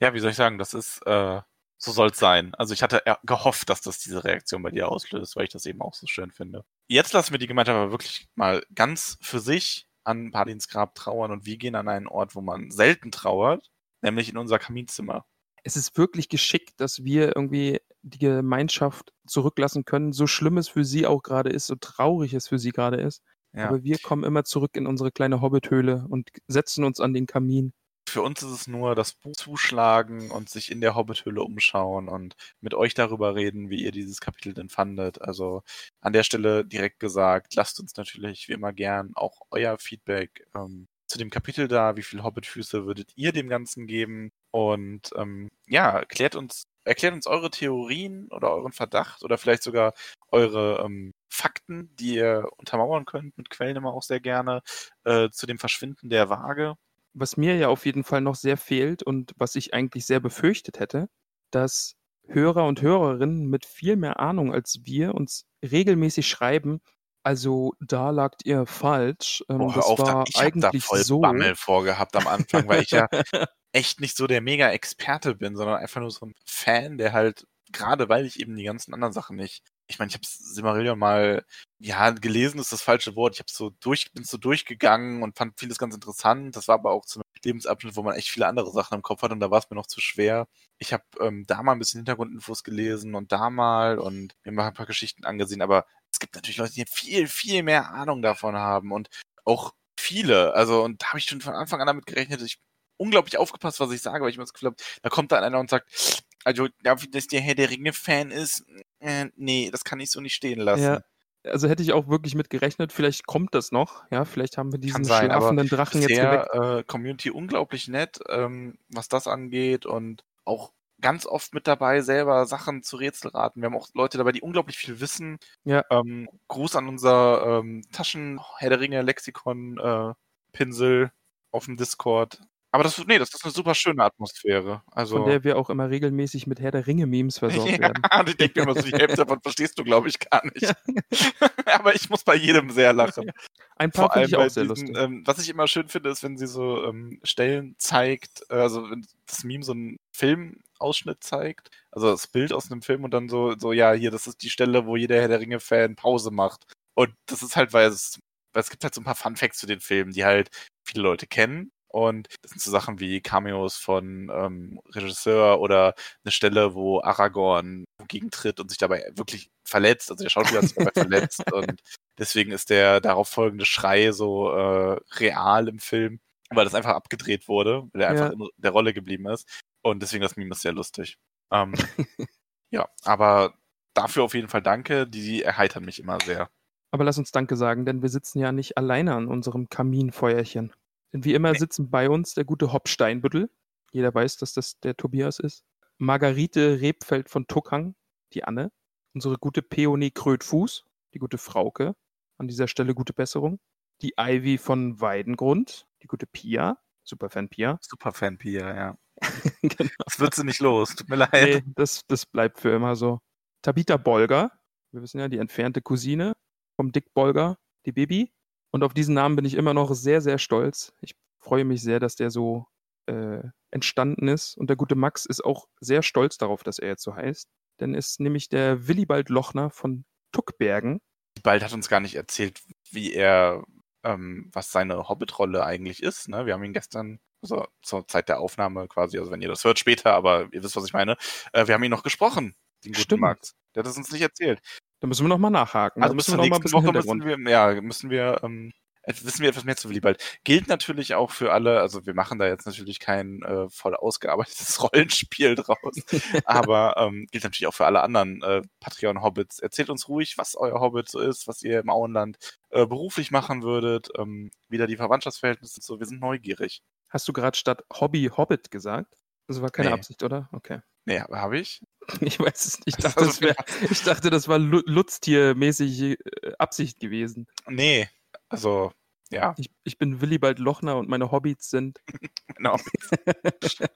ja, wie soll ich sagen, das ist, äh, so soll es sein. Also ich hatte gehofft, dass das diese Reaktion bei dir auslöst, weil ich das eben auch so schön finde. Jetzt lassen wir die Gemeinschaft aber wirklich mal ganz für sich an Palins Grab trauern und wir gehen an einen Ort, wo man selten trauert, nämlich in unser Kaminzimmer es ist wirklich geschickt, dass wir irgendwie die Gemeinschaft zurücklassen können, so schlimm es für sie auch gerade ist, so traurig es für sie gerade ist. Ja. Aber wir kommen immer zurück in unsere kleine Hobbithöhle und setzen uns an den Kamin. Für uns ist es nur das Buch zuschlagen und sich in der Hobbithöhle umschauen und mit euch darüber reden, wie ihr dieses Kapitel denn fandet. Also an der Stelle direkt gesagt, lasst uns natürlich wie immer gern auch euer Feedback ähm, zu dem Kapitel da. Wie viele Hobbitfüße würdet ihr dem Ganzen geben? Und ähm, ja, erklärt uns, erklärt uns eure Theorien oder euren Verdacht oder vielleicht sogar eure ähm, Fakten, die ihr untermauern könnt, mit Quellen immer auch sehr gerne, äh, zu dem Verschwinden der Waage. Was mir ja auf jeden Fall noch sehr fehlt und was ich eigentlich sehr befürchtet hätte, dass Hörer und Hörerinnen mit viel mehr Ahnung als wir uns regelmäßig schreiben, also da lagt ihr falsch. Ähm, oh, das auf, war ich eigentlich da voll so. Bammel vorgehabt am Anfang, weil ich ja echt nicht so der Mega-Experte bin, sondern einfach nur so ein Fan, der halt, gerade weil ich eben die ganzen anderen Sachen nicht. Ich meine, ich habe Simmerillion mal, ja, gelesen ist das falsche Wort. Ich habe so durch, bin so durchgegangen und fand vieles ganz interessant. Das war aber auch zu einem Lebensabschnitt, wo man echt viele andere Sachen im Kopf hat und da war es mir noch zu schwer. Ich habe ähm, da mal ein bisschen Hintergrundinfos gelesen und da mal und mir mal ein paar Geschichten angesehen, aber es gibt natürlich Leute, die viel, viel mehr Ahnung davon haben und auch viele. Also, und da habe ich schon von Anfang an damit gerechnet, ich unglaublich aufgepasst, was ich sage, weil ich mir das Gefühl habe, da kommt dann einer und sagt, also, dass der Herr der Ringe-Fan ist, äh, nee, das kann ich so nicht stehen lassen. Ja. Also hätte ich auch wirklich mit gerechnet, vielleicht kommt das noch, ja, vielleicht haben wir diesen sein, schlafenden Drachen bisher, jetzt geweckt. Äh, Community unglaublich nett, ähm, was das angeht und auch ganz oft mit dabei, selber Sachen zu Rätselraten. Wir haben auch Leute dabei, die unglaublich viel wissen. Ja. Ähm, Gruß an unser ähm, Taschen Herr der Ringe Lexikon äh, Pinsel auf dem Discord. Aber das, nee, das ist eine super schöne Atmosphäre. Also, Von der wir auch immer regelmäßig mit Herr der Ringe-Memes versorgt ja, werden. ich denke mir immer so, die Hälfte davon verstehst du, glaube ich, gar nicht. Aber ich muss bei jedem sehr lachen. Ein paar finde ich auch sehr diesen, lustig. Ähm, was ich immer schön finde, ist, wenn sie so ähm, Stellen zeigt, äh, also wenn das Meme so einen Filmausschnitt zeigt, also das Bild aus einem Film und dann so, so, ja, hier, das ist die Stelle, wo jeder Herr der Ringe-Fan Pause macht. Und das ist halt, weil es, weil es gibt halt so ein paar Fun Facts zu den Filmen, die halt viele Leute kennen und das sind so Sachen wie Cameos von ähm, Regisseur oder eine Stelle, wo Aragorn gegentritt und sich dabei wirklich verletzt. Also der Schauspieler hat sich dabei verletzt und deswegen ist der darauf folgende Schrei so äh, real im Film, weil das einfach abgedreht wurde, weil er ja. einfach in der Rolle geblieben ist. Und deswegen das Meme ist sehr lustig. Ähm, Ja, aber dafür auf jeden Fall danke. Die erheitern mich immer sehr. Aber lass uns Danke sagen, denn wir sitzen ja nicht alleine an unserem Kaminfeuerchen. Denn wie immer sitzen bei uns der gute Hopp Steinbüttel. Jeder weiß, dass das der Tobias ist. Margarite Rebfeld von Tuckang, die Anne. Unsere gute Peony Krötfuß, die gute Frauke. An dieser Stelle gute Besserung. Die Ivy von Weidengrund, die gute Pia. Superfan Pia. Superfan Pia, ja. genau. Das wird sie nicht los. Tut mir leid. Nee, das, das bleibt für immer so. Tabitha Bolger, wir wissen ja, die entfernte Cousine vom Dick Bolger, die Baby. Und auf diesen Namen bin ich immer noch sehr, sehr stolz. Ich freue mich sehr, dass der so äh, entstanden ist. Und der gute Max ist auch sehr stolz darauf, dass er jetzt so heißt. Denn ist nämlich der Willibald Lochner von Tuckbergen. Bald hat uns gar nicht erzählt, wie er, ähm, was seine Hobbit-Rolle eigentlich ist. Ne? Wir haben ihn gestern, also zur Zeit der Aufnahme quasi, also wenn ihr das hört später, aber ihr wisst, was ich meine, äh, wir haben ihn noch gesprochen, den guten Stimmt. Max. Der hat es uns nicht erzählt. Da müssen wir nochmal nachhaken. Also müssen wir wir noch mal ein nächste bisschen Woche müssen wir, ja, müssen wir, ähm, jetzt wissen wir etwas mehr zu Willibald. Gilt natürlich auch für alle, also wir machen da jetzt natürlich kein äh, voll ausgearbeitetes Rollenspiel draus, aber ähm, gilt natürlich auch für alle anderen äh, Patreon-Hobbits. Erzählt uns ruhig, was euer Hobbit so ist, was ihr im Auenland äh, beruflich machen würdet, ähm, wie da die Verwandtschaftsverhältnisse sind. So, wir sind neugierig. Hast du gerade statt Hobby Hobbit gesagt? Das war keine Nee. Absicht, oder? Okay. Nee, habe ich? Ich weiß es nicht. Ich Also, dachte, das, wär, ich dachte, das war Lu- Lutztier-mäßig äh, Absicht gewesen. Nee, also, ja, Ich, ich bin Willibald Lochner und meine Hobbys sind. genau.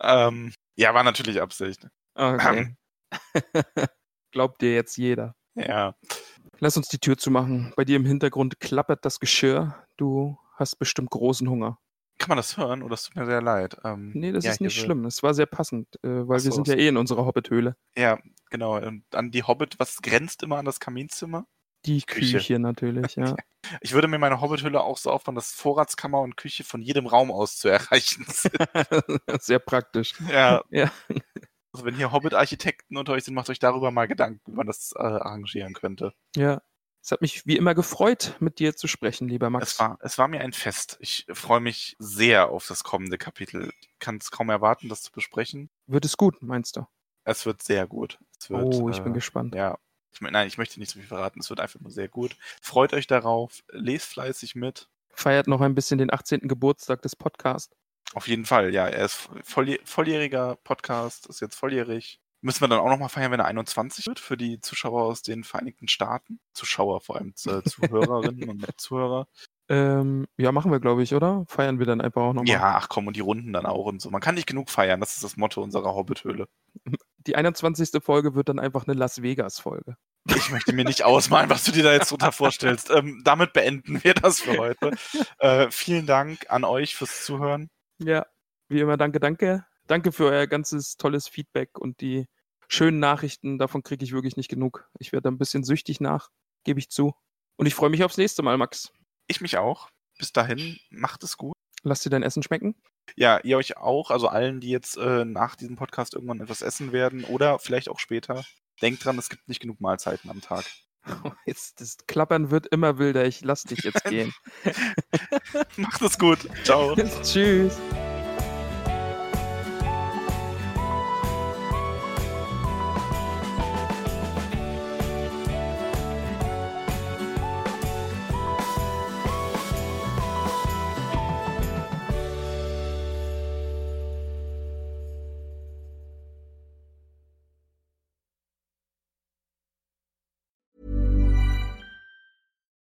ähm, ja, war natürlich Absicht. Okay. Glaubt dir jetzt jeder. Ja. Lass uns die Tür zumachen. Bei dir im Hintergrund klappert das Geschirr. Du hast bestimmt großen Hunger. Kann man das hören oder es tut mir sehr leid? Ähm, Nee, das ja, ist nicht schlimm. Es war sehr passend, äh, weil Ach wir so, sind ja so. eh in unserer Hobbit-Höhle. Ja, genau. Und an die Hobbit, was grenzt immer an das Kaminzimmer? Die Küche. Küche, natürlich, ja. Ich würde mir meine Hobbithülle auch so aufbauen, dass Vorratskammer und Küche von jedem Raum aus zu erreichen sind. sehr praktisch. ja. Ja. Also wenn hier Hobbit-Architekten unter euch sind, macht euch darüber mal Gedanken, wie man das äh, arrangieren könnte. Ja. Es hat mich wie immer gefreut, mit dir zu sprechen, lieber Max. Es war, es war mir ein Fest. Ich freue mich sehr auf das kommende Kapitel. Ich kann es kaum erwarten, das zu besprechen. Wird es gut, meinst du? Es wird sehr gut. Es wird, oh, ich bin äh, gespannt. Ja. Ich, nein, ich möchte nicht so viel verraten. Es wird einfach nur sehr gut. Freut euch darauf. Lest fleißig mit. Feiert noch ein bisschen den 18. Geburtstag des Podcasts. Auf jeden Fall, ja. Er ist volljäh volljähriger Podcast, ist jetzt volljährig. Müssen wir dann auch nochmal feiern, wenn er 21 wird, für die Zuschauer aus den Vereinigten Staaten. Zuschauer, vor allem äh, Zuhörerinnen und Zuhörer. Ähm, ja, machen wir, glaube ich, oder? Feiern wir dann einfach auch nochmal. Ja, ach komm, und die Runden dann auch und so. Man kann nicht genug feiern, das ist das Motto unserer Hobbithöhle. Die 21. Folge wird dann einfach eine Las Vegas-Folge. Ich möchte mir nicht ausmalen, was du dir da jetzt drunter vorstellst. Ähm, damit beenden wir das für heute. Äh, vielen Dank an euch fürs Zuhören. Ja, wie immer, danke, danke. Danke für euer ganzes tolles Feedback und die schönen Nachrichten. Davon kriege ich wirklich nicht genug. Ich werde ein bisschen süchtig nach, gebe ich zu. Und ich freue mich aufs nächste Mal, Max. Ich mich auch. Bis dahin, macht es gut. Lass dir dein Essen schmecken. Ja, ihr euch auch, also allen, die jetzt äh, nach diesem Podcast irgendwann etwas essen werden oder vielleicht auch später. Denkt dran, es gibt nicht genug Mahlzeiten am Tag. Jetzt, das Klappern wird immer wilder. Ich lass dich jetzt gehen. Macht es gut. Ciao. Tschüss.